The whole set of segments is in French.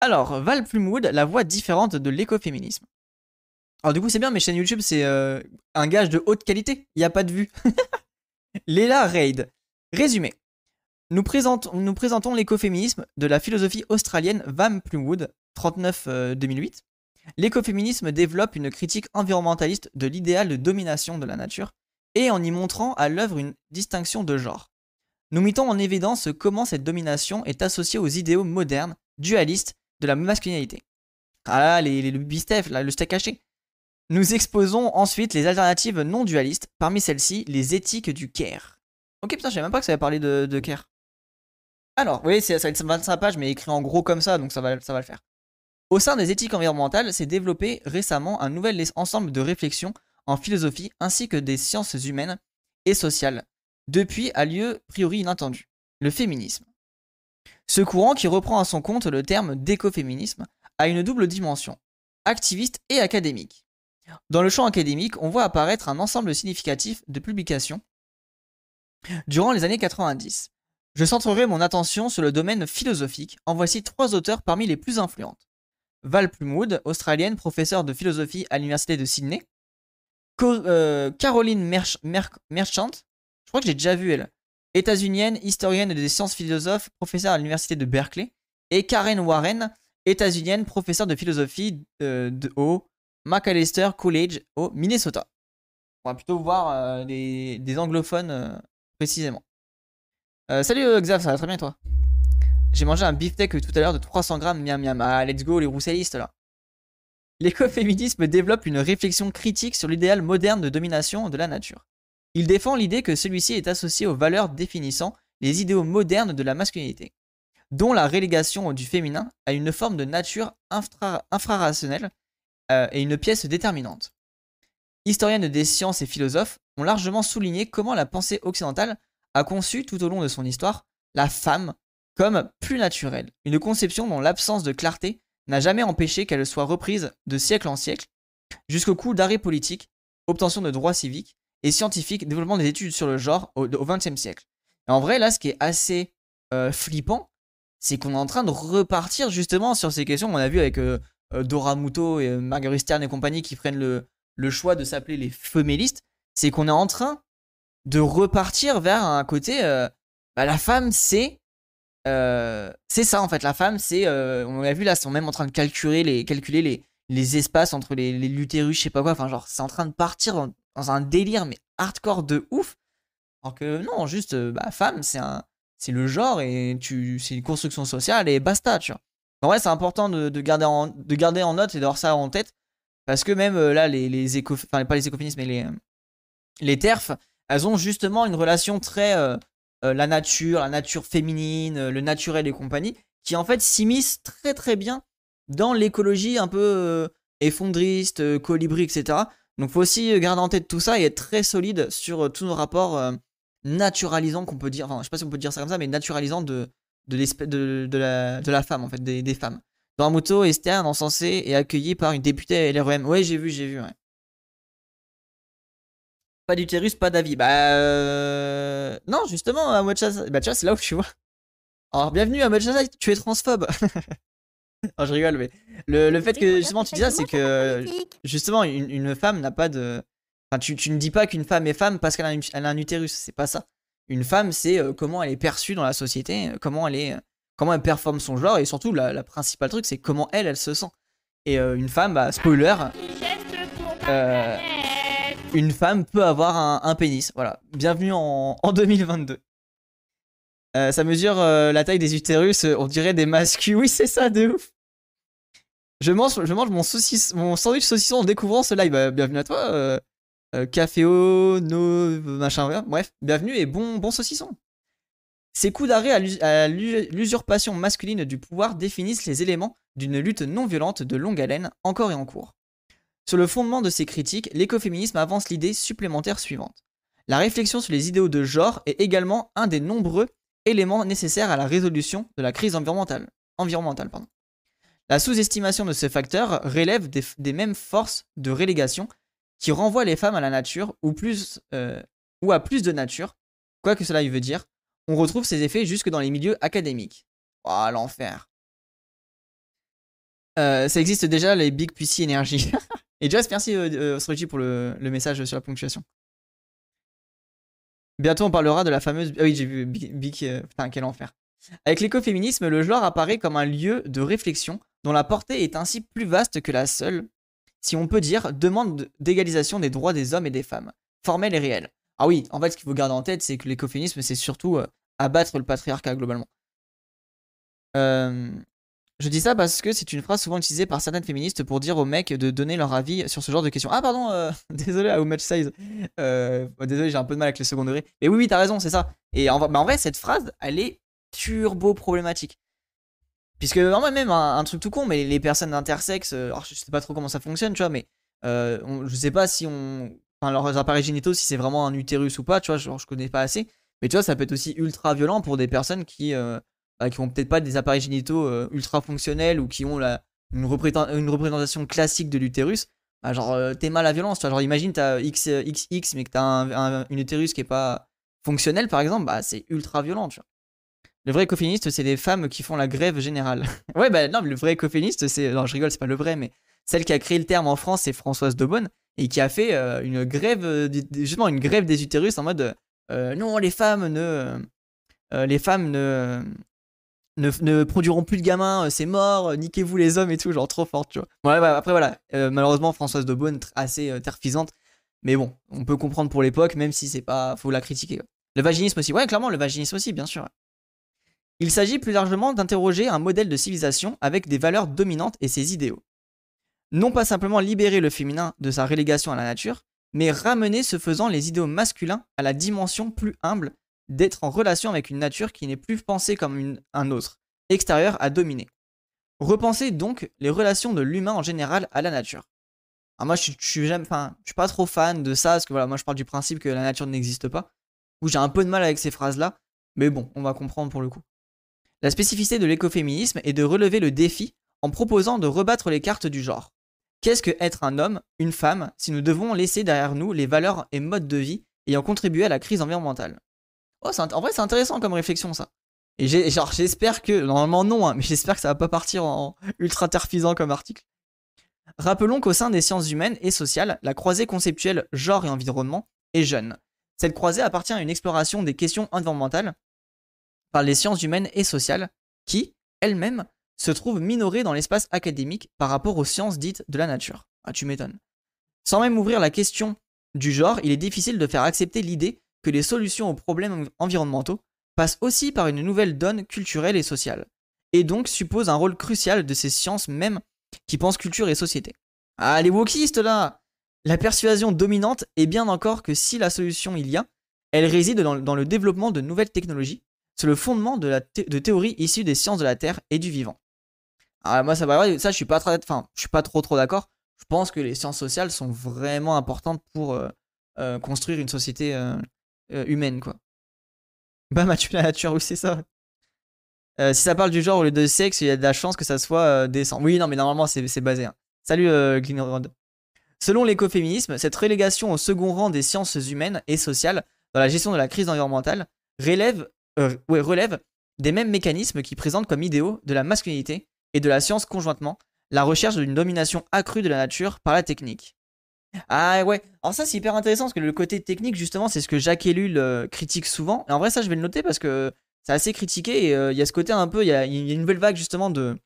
Alors, Val Plumwood, la voix différente de l'écoféminisme. Alors du coup, c'est bien, mais chaîne YouTube, c'est euh, un gage de haute qualité. Il n'y a pas de vue. Léla Reid. Résumé. Nous, présentons, l'écoféminisme de la philosophie australienne Van Plumwood, 39-2008. L'écoféminisme développe une critique environnementaliste de l'idéal de domination de la nature et en y montrant à l'œuvre une distinction de genre. Nous mettons en évidence comment cette domination est associée aux idéaux modernes, dualistes de la masculinité. Ah là, les, le bistef, le steak haché. Nous exposons ensuite les alternatives non dualistes, parmi celles-ci les éthiques du care. Ok, putain, je savais même pas que ça avait parlé de, de care. Alors, oui, ça va être 25 pages, mais écrit en gros comme ça, donc ça va, ça va le faire. Au sein des éthiques environnementales, s'est développé récemment un nouvel ensemble de réflexions en philosophie ainsi que des sciences humaines et sociales. Depuis a lieu priori inattendu, le féminisme. Ce courant, qui reprend à son compte le terme d'écoféminisme, a une double dimension, activiste et académique. Dans le champ académique, on voit apparaître un ensemble significatif de publications durant les années 90. Je centrerai mon attention sur le domaine philosophique. En voici trois auteurs parmi les plus influentes. Val Plumwood, australienne, professeure de philosophie à l'université de Sydney. Euh, Caroline Merchant, je crois que j'ai déjà vu elle. États-unienne, historienne des sciences philosophes, professeure à l'université de Berkeley. Et Karen Warren, états-unienne, professeure de philosophie euh, au Macalester College au Minnesota. On va plutôt voir euh, des anglophones précisément. salut Xav, ça va très bien toi? J'ai mangé un beefsteak tout à l'heure de 300 grammes, miam miam. Ah, let's go, les roussellistes là. L'écoféminisme développe une réflexion critique sur l'idéal moderne de domination de la nature. Il défend l'idée que celui-ci est associé aux valeurs définissant les idéaux modernes de la masculinité, dont la relégation du féminin à une forme de nature infrarationnelle euh, et une pièce déterminante. Historiennes des sciences et philosophes ont largement souligné comment la pensée occidentale a conçu tout au long de son histoire la femme comme plus naturelle, une conception dont l'absence de clarté n'a jamais empêché qu'elle soit reprise de siècle en siècle, jusqu'au coup d'arrêt politique, obtention de droits civiques et scientifiques, développement des études sur le genre au XXe siècle. En vrai, là, ce qui est assez euh, flippant, c'est qu'on est en train de repartir justement sur ces questions. On a vu avec euh, euh, Dora Muto et Marguerite Stern et compagnie qui prennent le, choix de s'appeler les féministes. C'est qu'on est en train de repartir vers un côté. Bah, la femme, c'est c'est ça en fait, la femme, c'est. On l'a vu là, c'est même en train de calculer les espaces entre les, les l'utérus, je sais pas quoi. Enfin, genre, c'est en train de partir dans, un délire, mais hardcore de ouf. Alors que non, juste, euh, bah, femme, c'est un. C'est le genre et tu, c'est une construction sociale et basta, tu vois. En vrai, c'est important de, de, garder en, de garder en note et d'avoir ça en tête. Parce que même là, les, les éco. Enfin, pas les écoféministes, mais les. Les TERF, elles ont justement une relation très. Euh, la nature, la nature féminine, euh, le naturel et compagnie, qui en fait s'immiscent très très bien dans l'écologie un peu euh, effondriste, colibri, etc. Donc faut aussi garder en tête tout ça et être très solide sur tous nos rapports naturalisants qu'on peut dire, enfin je sais pas si on peut dire ça comme ça, mais naturalisants de, de, la, femme en fait, des, femmes. Doramuto est Stern encensé et accueilli par une députée LREM. Ouais j'ai vu, j'ai vu, ouais. Pas d'utérus, pas d'avis. Bah euh... non, justement, à Bah tu vois, c'est là où tu vois. Alors bienvenue à Mochasa, tu es transphobe. oh, je rigole, mais le, le fait que justement tu dis ça, c'est que justement une, une femme n'a pas de. Enfin, tu, tu ne dis pas qu'une femme est femme parce qu'elle a, elle a, un utérus, c'est pas ça. Une femme, c'est euh, comment elle est perçue dans la société, euh, comment elle est, euh, comment elle performe son genre, et surtout la, la principale truc, c'est comment elle, elle se sent. Et une femme, bah spoiler. Euh, une femme peut avoir un, pénis. Voilà. Bienvenue en, 2022. Euh, ça mesure euh, la taille des utérus, on dirait des masques. Oui, c'est ça, de ouf. Je mange, mon, mon sandwich saucisson en découvrant ce live. Bah, bienvenue à toi. Euh, euh Caféo, no, machin, bref. Bienvenue et bon, bon saucisson. Ces coups d'arrêt à l'usurpation masculine du pouvoir définissent les éléments d'une lutte non violente de longue haleine, encore et en cours. Sur le fondement de ces critiques, l'écoféminisme avance l'idée supplémentaire suivante. La réflexion sur les idéaux de genre est également un des nombreux éléments nécessaires à la résolution de la crise environnementale. La sous-estimation de ce facteur relève des, mêmes forces de relégation qui renvoient les femmes à la nature ou, euh, à plus de nature, quoi que cela veut dire. On retrouve ces effets jusque dans les milieux académiques. Oh, l'enfer. Euh, ça existe déjà, les Big Pussy Energy. Et Jess, merci euh, euh pour le, message sur la ponctuation. Bientôt, on parlera de la fameuse. Ah oui, j'ai vu. Euh, putain, quel enfer. Avec l'écoféminisme, le genre apparaît comme un lieu de réflexion dont la portée est ainsi plus vaste que la seule, si on peut dire, demande d'égalisation des droits des hommes et des femmes, formelle et réelle. Ah oui, en fait, ce qu'il faut garder en tête, c'est que l'écoféminisme, c'est surtout euh, abattre le patriarcat globalement. Euh, je dis ça parce que c'est une phrase souvent utilisée par certaines féministes pour dire aux mecs de donner leur avis sur ce genre de questions. Ah pardon, euh, désolé, how much size? Désolé, j'ai un peu de mal avec le second degré. Mais oui, oui, t'as raison, c'est ça. Et en, en vrai, cette phrase, elle est turbo problématique. Puisque vraiment même un, truc tout con, mais les personnes intersexes, euh, alors je sais pas trop comment ça fonctionne, tu vois, mais euh, sais pas si on, enfin leurs appareils génitaux, si c'est vraiment un utérus ou pas, tu vois, genre je connais pas assez, mais tu vois, ça peut être aussi ultra violent pour des personnes qui, euh, qui ont peut-être pas des appareils génitaux euh, ultra fonctionnels ou qui ont la, une, représentation classique de l'utérus. Bah, genre t'es mal à violence, tu vois, genre imagine t'as XX mais que t'as un, une utérus qui est pas fonctionnel par exemple, bah c'est ultra violent. Le vrai écoféministe, c'est des femmes qui font la grève générale. ouais, bah non, le vrai écoféministe, c'est. Non, je rigole, c'est pas le vrai, mais celle qui a créé le terme en France, c'est Françoise Daubonne, et qui a fait euh, une grève, euh, justement, une grève des utérus en mode euh, non, les femmes ne. les femmes ne, ne, produiront plus de gamins, c'est mort, niquez-vous les hommes et tout, genre trop fort, tu vois. Ouais, bah, après, voilà, malheureusement, Françoise Daubonne, assez terfisante, mais bon, on peut comprendre pour l'époque, même si c'est pas. Faut la critiquer. Le vaginisme aussi, ouais, clairement, le vaginisme aussi, bien sûr. Il s'agit plus largement d'interroger un modèle de civilisation avec des valeurs dominantes et ses idéaux. Non pas simplement libérer le féminin de sa relégation à la nature, mais ramener ce faisant les idéaux masculins à la dimension plus humble d'être en relation avec une nature qui n'est plus pensée comme un autre, extérieur à dominer. Repenser donc les relations de l'humain en général à la nature. Alors moi je, suis, je suis pas trop fan de ça, parce que voilà, moi je parle du principe que la nature n'existe pas, où j'ai un peu de mal avec ces phrases-là, mais bon, on va comprendre pour le coup. La spécificité de l'écoféminisme est de relever le défi en proposant de rebattre les cartes du genre. Qu'est-ce que être un homme, une femme, si nous devons laisser derrière nous les valeurs et modes de vie ayant contribué à la crise environnementale? Oh, En vrai, c'est intéressant comme réflexion, ça. Et j'espère que, normalement non, hein, mais j'espère que ça va pas partir en ultra terfisant comme article. Rappelons qu'au sein des sciences humaines et sociales, la croisée conceptuelle genre et environnement est jeune. Cette croisée appartient à une exploration des questions environnementales par les sciences humaines et sociales, qui, elles-mêmes, se trouvent minorées dans l'espace académique par rapport aux sciences dites de la nature. Ah, tu m'étonnes. Sans même ouvrir la question du genre, il est difficile de faire accepter l'idée que les solutions aux problèmes environnementaux passent aussi par une nouvelle donne culturelle et sociale, et donc suppose un rôle crucial de ces sciences mêmes qui pensent culture et société. Ah, les wokistes là La persuasion dominante est bien encore que si la solution il y a, elle réside dans le développement de nouvelles technologies, c'est le fondement de, théories issues des sciences de la Terre et du vivant. Alors moi, ça, va, ça je suis pas suis pas trop trop d'accord. Je pense que les sciences sociales sont vraiment importantes pour euh, euh, construire une société euh, humaine, quoi. Bah, tu la nature, oui, c'est ça. si ça parle du genre au lieu de sexe, il y a de la chance que ça soit décent. Oui, non, mais normalement, c'est basé. Hein. Salut, Glinrod. Selon l'écoféminisme, cette relégation au second rang des sciences humaines et sociales dans la gestion de la crise environnementale relève euh, relève des mêmes mécanismes qui présentent comme idéaux de la masculinité et de la science conjointement la recherche d'une domination accrue de la nature par la technique. Ah ouais, alors ça c'est hyper intéressant parce que le côté technique justement c'est ce que Jacques Ellul euh, critique souvent. Et en vrai ça je vais le noter parce que c'est assez critiqué et euh, il y a ce côté un peu, il y, a une nouvelle vague justement de...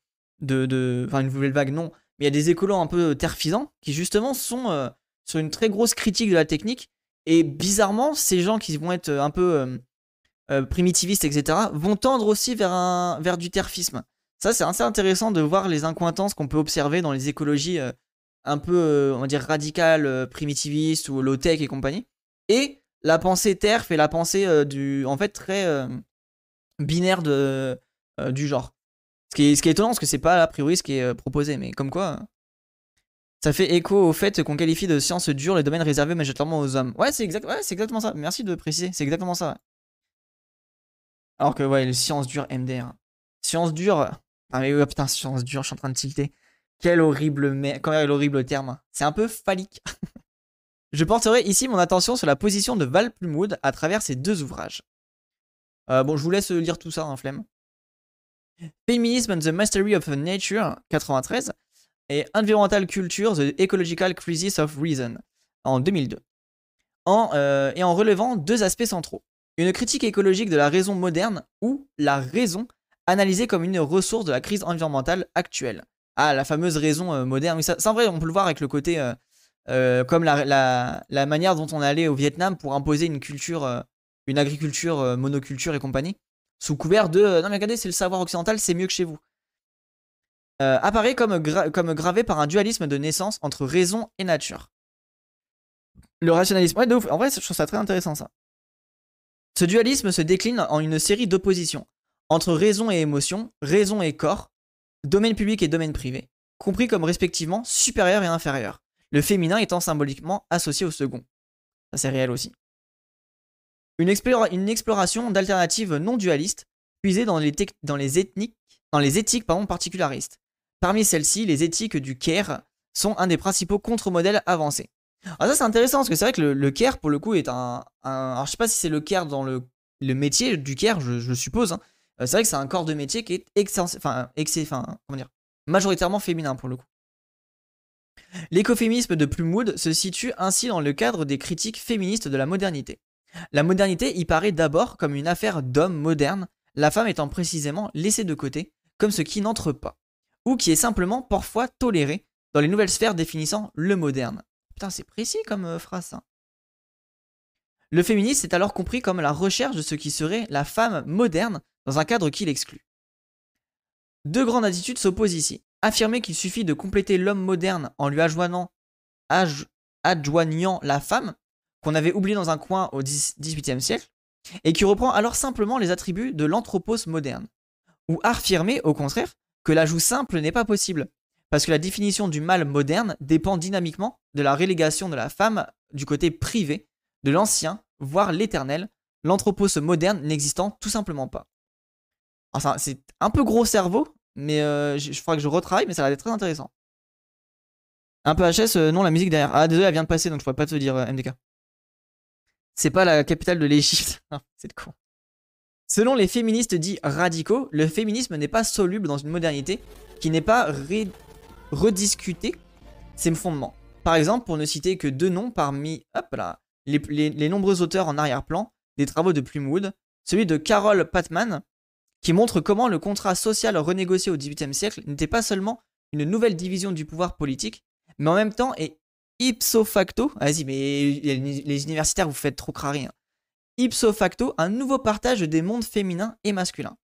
de, Enfin une nouvelle vague non, mais il y a des écolos un peu terfisants qui justement sont sur une très grosse critique de la technique et bizarrement ces gens qui vont être un peu euh, primitivistes, etc., vont tendre aussi vers, un, vers du terfisme. Ça, c'est assez intéressant de voir les incointances qu'on peut observer dans les écologies euh, un peu, euh, on va dire, radicales, primitivistes ou low-tech et compagnie. Et la pensée terf et la pensée du, en fait, très binaire de, du genre. Ce qui, est, ce qui est étonnant, parce que c'est pas a priori ce qui est proposé, mais comme quoi. Ça fait écho au fait qu'on qualifie de sciences dures les domaines réservés majoritairement aux hommes. Ouais, c'est exact, ouais, exactement ça. Merci de préciser. C'est exactement ça. Alors que, ouais, les sciences dures MDR. Sciences dures. Ah, mais putain, sciences dures, je suis en train de tilter. Quel horrible, quel horrible terme. C'est un peu phallique. je porterai ici mon attention sur la position de Val Plumwood à travers ces deux ouvrages. Euh, bon, je vous laisse lire tout ça, hein, flemme. Feminism and the Mastery of Nature, 93. et Environmental Culture, The Ecological Crisis of Reason, en 2002, en, euh, et en relevant deux aspects centraux. Une critique écologique de la raison moderne ou la raison analysée comme une ressource de la crise environnementale actuelle. Ah, la fameuse raison euh, moderne. Ça, c'est vrai, on peut le voir avec le côté euh, comme la, la, manière dont on allé au Vietnam pour imposer une culture, une agriculture monoculture et compagnie, sous couvert de non mais regardez, c'est le savoir occidental, c'est mieux que chez vous. apparaît comme, comme gravé par un dualisme de naissance entre raison et nature. Le rationalisme. En vrai, je trouve ça très intéressant ça. Ce dualisme se décline en une série d'oppositions entre raison et émotion, raison et corps, domaine public et domaine privé, compris comme respectivement supérieur et inférieur, le féminin étant symboliquement associé au second. Ça c'est réel aussi. Une, exploration d'alternatives non dualistes puisées dans les, dans les, ethniques, dans les éthiques pardon, particularistes. Parmi celles-ci, les éthiques du Caire sont un des principaux contre-modèles avancés. Alors ça c'est intéressant parce que c'est vrai que le, le, care pour le coup est un, alors je sais pas si c'est le care dans le, le métier du care je, suppose. Hein. Euh, c'est vrai que c'est un corps de métier qui est majoritairement féminin pour le coup. L'écoféminisme de Plumwood se situe ainsi dans le cadre des critiques féministes de la modernité. La modernité y paraît d'abord comme une affaire d'hommes modernes, la femme étant précisément laissée de côté comme ce qui n'entre pas, ou qui est simplement parfois toléré dans les nouvelles sphères définissant le moderne. Putain, c'est précis comme euh, phrase ça. Le féminisme est alors compris comme la recherche de ce qui serait la femme moderne dans un cadre qui l'exclut. Deux grandes attitudes s'opposent ici. Affirmer qu'il suffit de compléter l'homme moderne en lui adjoignant, la femme, qu'on avait oublié dans un coin au XVIIIe siècle, et qui reprend alors simplement les attributs de l'anthropos moderne. Ou affirmer, au contraire, que l'ajout simple n'est pas possible, parce que la définition du mal moderne dépend dynamiquement de la relégation de la femme du côté privé, de l'ancien, voire l'éternel, l'anthropos moderne n'existant tout simplement pas. Enfin, c'est un peu gros cerveau, mais euh, je ferai que je retravaille, mais ça va être très intéressant. Un peu HS, euh, non, la musique derrière. Ah, désolé, elle vient de passer, donc je pourrais pas te dire euh, MDK. C'est pas la capitale de l'Égypte. c'est con. Selon les féministes dits radicaux, le féminisme n'est pas soluble dans une modernité qui n'est pas rediscuter ses fondements. Par exemple, pour ne citer que deux noms parmi hop là, les, nombreux auteurs en arrière-plan des travaux de Plumwood, celui de Carol Patman, qui montre comment le contrat social renégocié au XVIIIe siècle n'était pas seulement une nouvelle division du pouvoir politique, mais en même temps est ipso facto, vas-y, mais les universitaires, vous faites trop crari, hein. ipso facto, un nouveau partage des mondes féminins et masculins,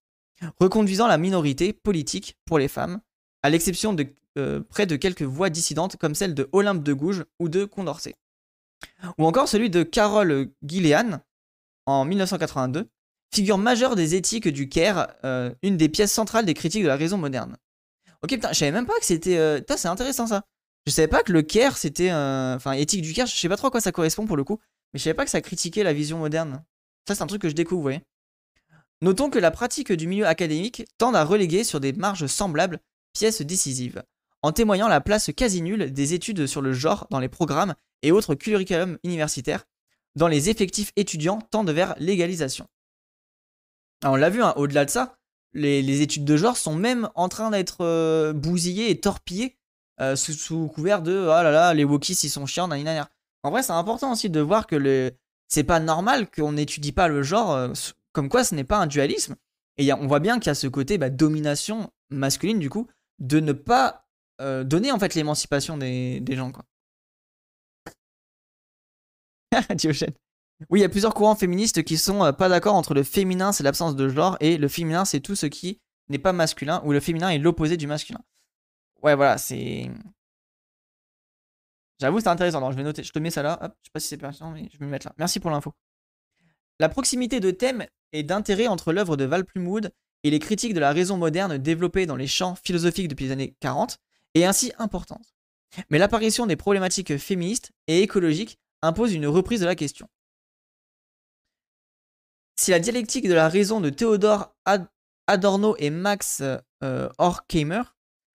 reconduisant la minorité politique pour les femmes, à l'exception de euh, près de quelques voix dissidentes comme celle de Olympe de Gouges ou de Condorcet. Ou encore celui de Carole Guiléan en 1982, figure majeure des éthiques du Caire, euh, une des pièces centrales des critiques de la raison moderne. Ok, putain, je savais même pas que c'était. Euh... c'est intéressant ça. Je savais pas que le Caire c'était. Enfin, éthique du Caire, je sais pas trop à quoi ça correspond pour le coup, mais je savais pas que ça critiquait la vision moderne. Ça, c'est un truc que je découvre, vous voyez. Notons que la pratique du milieu académique tend à reléguer sur des marges semblables pièces décisives en témoignant la place quasi nulle des études sur le genre dans les programmes et autres curriculums universitaires, dans les effectifs étudiants tendent vers l'égalisation. On l'a vu, hein, au-delà de ça, les, études de genre sont même en train d'être euh, bousillées et torpillées euh, sous, couvert de oh là là, les wokis ils sont chiants, nanana. En vrai, c'est important aussi de voir que le... c'est pas normal qu'on n'étudie pas le genre, euh, comme quoi ce n'est pas un dualisme. Et on voit bien qu'il y a ce côté bah, domination masculine, du coup, de ne pas donner en fait l'émancipation des, gens quoi. Diogène. Oui, il y a plusieurs courants féministes qui sont euh, pas d'accord entre le féminin, c'est l'absence de genre, et le féminin, c'est tout ce qui n'est pas masculin, ou le féminin est l'opposé du masculin. Ouais, voilà, c'est. J'avoue, c'est intéressant. Je vais noter, je te mets ça là. Hop, je sais pas si c'est pertinent, mais je vais me mettre là. Merci pour l'info. La proximité de thèmes et d'intérêt entre l'œuvre de Val Plumwood et les critiques de la raison moderne développées dans les champs philosophiques depuis les années 40 est ainsi importante. Mais l'apparition des problématiques féministes et écologiques impose une reprise de la question. Si la dialectique de la raison de Théodore Adorno et Max euh, Horkheimer,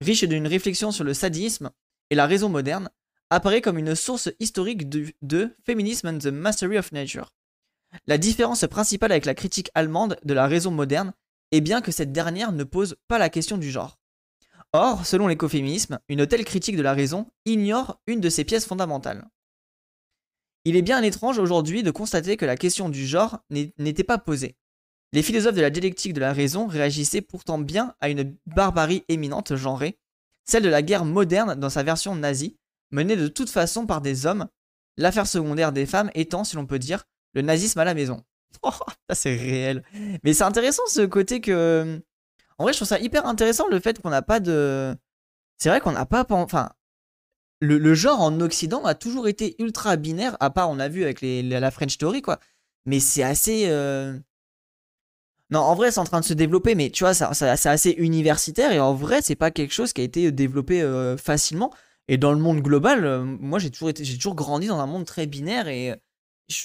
riche d'une réflexion sur le sadisme et la raison moderne, apparaît comme une source historique de, de Feminism and the Mastery of Nature. La différence principale avec la critique allemande de la raison moderne est bien que cette dernière ne pose pas la question du genre. Or, selon l'écoféminisme, une telle critique de la raison ignore une de ses pièces fondamentales. Il est bien étrange aujourd'hui de constater que la question du genre n'était pas posée. Les philosophes de la dialectique de la raison réagissaient pourtant bien à une barbarie éminente genrée, celle de la guerre moderne dans sa version nazie, menée de toute façon par des hommes, l'affaire secondaire des femmes étant, si l'on peut dire, le nazisme à la maison. Oh, ça c'est réel. Mais c'est intéressant ce côté que... En vrai, je trouve ça hyper intéressant le fait qu'on n'a pas de... C'est vrai qu'on n'a pas... Enfin, le, genre en Occident a toujours été ultra binaire, à part on a vu avec la French Story, quoi. Mais c'est assez... Euh, non, en vrai, c'est en train de se développer, mais tu vois, c'est assez universitaire et en vrai, c'est pas quelque chose qui a été développé euh, facilement. Et dans le monde global, euh, moi, j'ai toujours, toujours grandi dans un monde très binaire et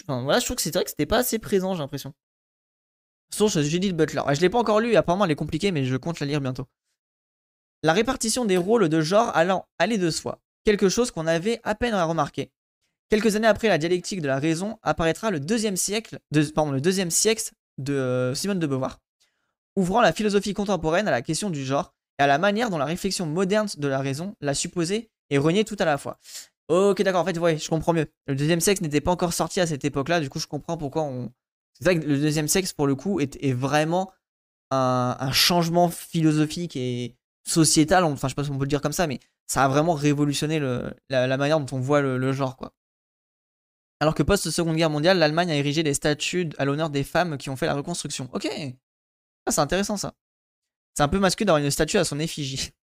voilà, je trouve que c'est vrai que c'était pas assez présent, j'ai l'impression. Source Judith Butler. Je l'ai pas encore lu, apparemment elle est compliquée, mais je compte la lire bientôt. La répartition des rôles de genre allant aller de soi. Quelque chose qu'on avait à peine remarqué. Quelques années après la dialectique de la raison apparaîtra le deuxième siècle, de, le deuxième siècle de euh, Simone de Beauvoir, ouvrant la philosophie contemporaine à la question du genre et à la manière dont la réflexion moderne de la raison l'a supposé et renié tout à la fois. Ok, d'accord, en fait, ouais, je comprends mieux. Le deuxième sexe n'était pas encore sorti à cette époque-là, du coup, je comprends pourquoi on. C'est vrai que le deuxième sexe, pour le coup, est, vraiment un, changement philosophique et sociétal, enfin, je sais pas si on peut le dire comme ça, mais ça a vraiment révolutionné la, manière dont on voit le genre. Alors que post-seconde guerre mondiale, l'Allemagne a érigé des statues à l'honneur des femmes qui ont fait la reconstruction. Ok. Ah, c'est intéressant ça. C'est un peu masculin d'avoir une statue à son effigie.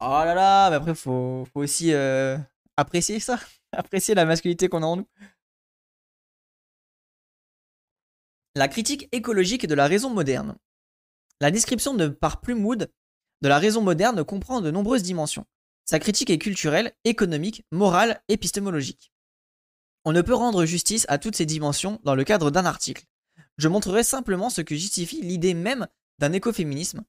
Oh là là, mais après, faut, faut aussi euh, apprécier ça. Apprécier la masculinité qu'on a en nous. La critique écologique de la raison moderne. La description de par Plumwood de la raison moderne comprend de nombreuses dimensions. Sa critique est culturelle, économique, morale, épistémologique. On ne peut rendre justice à toutes ces dimensions dans le cadre d'un article. Je montrerai simplement ce que justifie l'idée même d'un écoféminisme,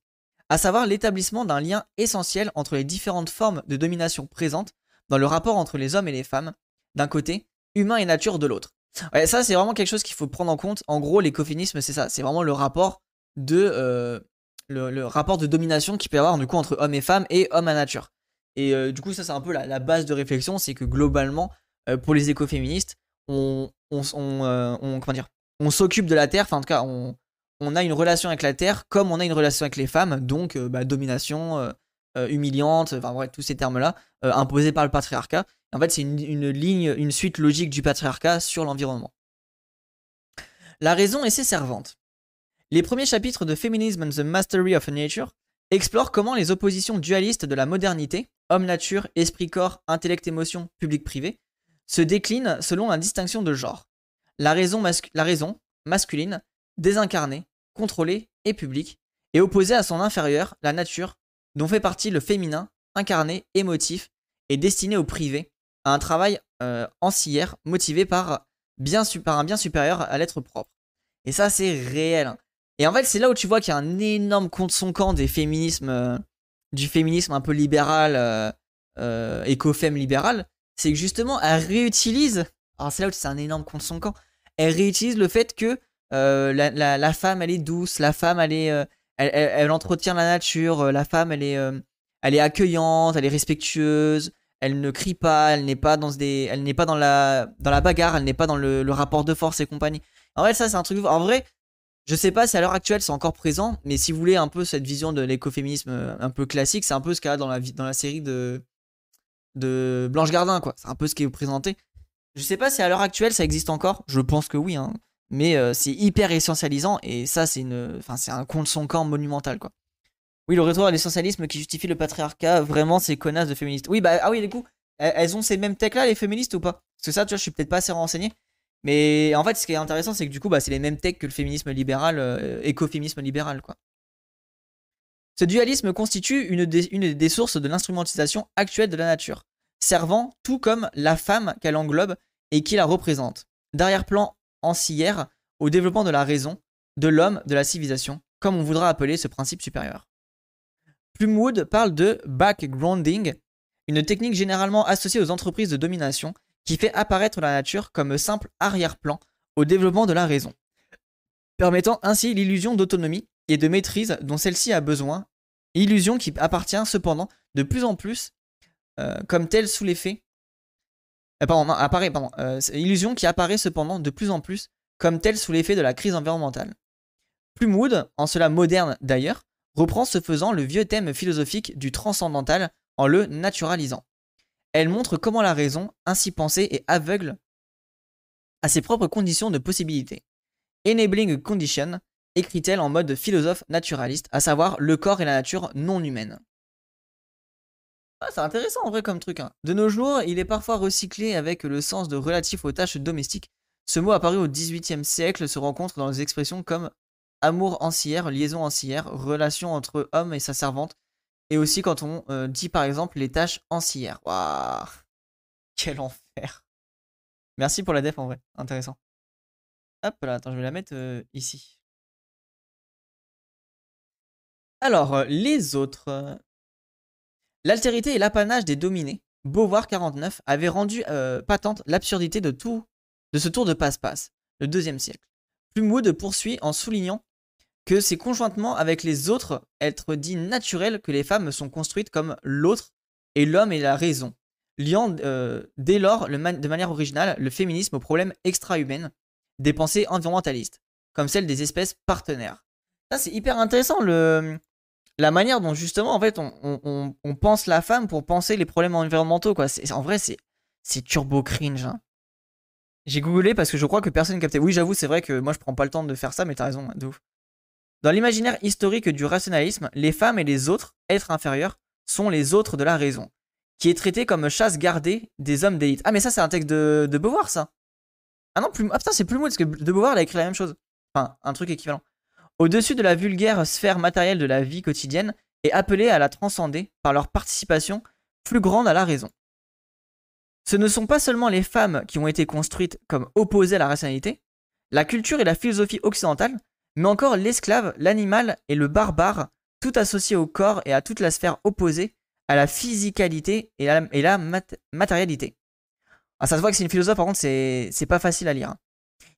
à savoir l'établissement d'un lien essentiel entre les différentes formes de domination présentes dans le rapport entre les hommes et les femmes, d'un côté, humain et nature de l'autre. Ça c'est vraiment quelque chose qu'il faut prendre en compte. En gros, l'écoféminisme, c'est ça, c'est vraiment le rapport de euh, domination qu'il peut y avoir coup entre hommes et femmes et homme à nature. Et euh, du coup, ça c'est un peu la base de réflexion, c'est que globalement, euh, pour les écoféministes, on, on, euh, on, dire, on s'occupe de la terre, enfin en tout cas, on, on, a une relation avec la terre comme on a une relation avec les femmes, donc euh, bah, domination, humiliante, enfin bref, tous ces termes-là, imposés par le patriarcat. En fait, c'est une, ligne, une suite logique du patriarcat sur l'environnement. La raison et ses servantes. Les premiers chapitres de Feminism and the Mastery of Nature explorent comment les oppositions dualistes de la modernité, homme-nature, esprit-corps, intellect-émotion, public-privé, se décline selon la distinction de genre. La raison, masculine, désincarnée, contrôlée et publique, est opposée à son inférieur, la nature, dont fait partie le féminin, incarné, émotif, et destiné au privé, à un travail euh, ancillaire motivé par, un bien supérieur à l'être propre. Et ça, c'est réel. Et en fait, c'est là où tu vois qu'il y a un énorme contre son camp des féminismes, euh, du féminisme un peu libéral, euh, euh libéral, c'est que justement, elle réutilise. Alors, c'est là où c'est un énorme contre son camp. Elle réutilise le fait que euh, la, femme, elle est douce, la femme, elle est. Euh, elle, entretient la nature, la femme, elle est, elle est accueillante, elle est respectueuse, elle ne crie pas, elle n'est pas dans des, elle n'est pas dans la, dans la bagarre, elle n'est pas dans le, rapport de force et compagnie. En vrai, ça, c'est un truc. En vrai, je sais pas si à l'heure actuelle c'est encore présent, mais si vous voulez un peu cette vision de l'écoféminisme un peu classique, c'est un peu ce qu'il y a dans la, série de Blanche Gardin, quoi. C'est un peu ce qui est présenté. Je sais pas si à l'heure actuelle ça existe encore. Je pense que oui, hein. Mais euh, c'est hyper essentialisant et ça, c'est une, un contre son camp monumental, quoi. Oui, le retour à l'essentialisme qui justifie le patriarcat, vraiment, ces connasses de féministes. Oui, bah, ah oui, du coup, elles ont ces mêmes techs-là, les féministes ou pas? Parce que ça, tu vois, je suis peut-être pas assez renseigné. Mais en fait, ce qui est intéressant, c'est que du coup, bah, c'est les mêmes techs que le féminisme libéral, euh, écoféminisme libéral, quoi. Ce dualisme constitue une des, sources de l'instrumentalisation actuelle de la nature, servant tout comme la femme qu'elle englobe et qui la représente, d'arrière-plan ancillaire au développement de la raison, de l'homme, de la civilisation, comme on voudra appeler ce principe supérieur. Plumwood parle de backgrounding, une technique généralement associée aux entreprises de domination qui fait apparaître la nature comme simple arrière-plan au développement de la raison, permettant ainsi l'illusion d'autonomie et de maîtrise dont celle-ci a besoin Illusion qui appartient cependant de plus en plus euh, comme telle sous l'effet. Euh. Euh, cependant de plus en plus comme telle sous l'effet de la crise environnementale. Plumwood, en cela moderne d'ailleurs, reprend ce faisant le vieux thème philosophique du transcendantal en le naturalisant. Elle montre comment la raison, ainsi pensée, est aveugle à ses propres conditions de possibilité. Enabling condition, écrit-elle en mode philosophe naturaliste, à savoir le corps et la nature non humaine. Ah, c'est intéressant en vrai comme truc. Hein. De nos jours, il est parfois recyclé avec le sens de relatif aux tâches domestiques. Ce mot apparu au XVIIIe siècle se rencontre dans les expressions comme amour ancière, liaison ancière, relation entre homme et sa servante, et aussi quand on euh, dit par exemple les tâches ancières. Waouh Quel enfer Merci pour la def en vrai, intéressant. Hop là, attends, je vais la mettre euh, ici. Alors, euh, les autres. L'altérité et l'apanage des dominés, Beauvoir 49, avait rendu patente l'absurdité de tout de ce tour de passe-passe, le deuxième siècle. Plumwood poursuit en soulignant que c'est conjointement avec les autres êtres dits naturels que les femmes sont construites comme l'autre et l'homme et la raison, liant euh, dès lors de manière originale le féminisme aux problèmes extra-humains des pensées environnementalistes, comme celle des espèces partenaires. Ça, c'est hyper intéressant, le, la manière dont justement, en fait, on, pense la femme pour penser les problèmes environnementaux. Quoi. En vrai, c'est turbo cringe. Hein. J'ai googlé parce que je crois que personne ne captait. Oui, j'avoue, c'est vrai que moi, je prends pas le temps de faire ça, mais t'as raison, de ouf. Dans l'imaginaire historique du rationalisme, les femmes et les autres, êtres inférieurs, sont les autres de la raison, qui est traité comme chasse gardée des hommes d'élite. Ah, mais ça, c'est un texte de, Beauvoir, ça. Ah non, plus... ah parce que de Beauvoir, a écrit la même chose. Enfin, un truc équivalent. Au-dessus de la vulgaire sphère matérielle de la vie quotidienne, est appelé à la transcender par leur participation plus grande à la raison. Ce ne sont pas seulement les femmes qui ont été construites comme opposées à la rationalité, la culture et la philosophie occidentale mais encore l'esclave, l'animal et le barbare, tout associé au corps et à toute la sphère opposée à la physicalité et, la matérialité. Ah, ça se voit que c'est une philosophe, par contre, c'est pas facile à lire. Hein.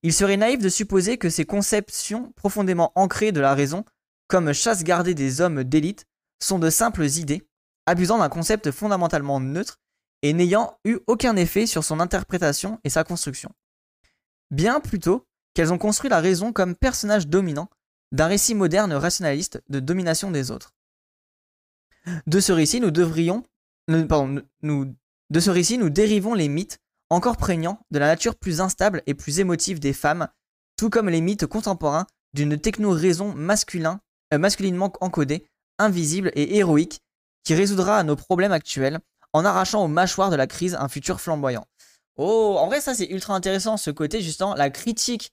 Il serait naïf de supposer que ces conceptions profondément ancrées de la raison, comme chasse gardée des hommes d'élite, sont de simples idées, abusant d'un concept fondamentalement neutre et n'ayant eu aucun effet sur son interprétation et sa construction. Bien plutôt, qu'elles ont construit la raison comme personnage dominant d'un récit moderne rationaliste de domination des autres. De ce récit, nous dérivons les mythes encore prégnants de la nature plus instable et plus émotive des femmes, tout comme les mythes contemporains d'une techno-raison euh, masculinement encodée, invisible et héroïque, qui résoudra nos problèmes actuels en arrachant aux mâchoires de la crise un futur flamboyant. Oh, en vrai, ça c'est ultra intéressant, ce côté justement, la critique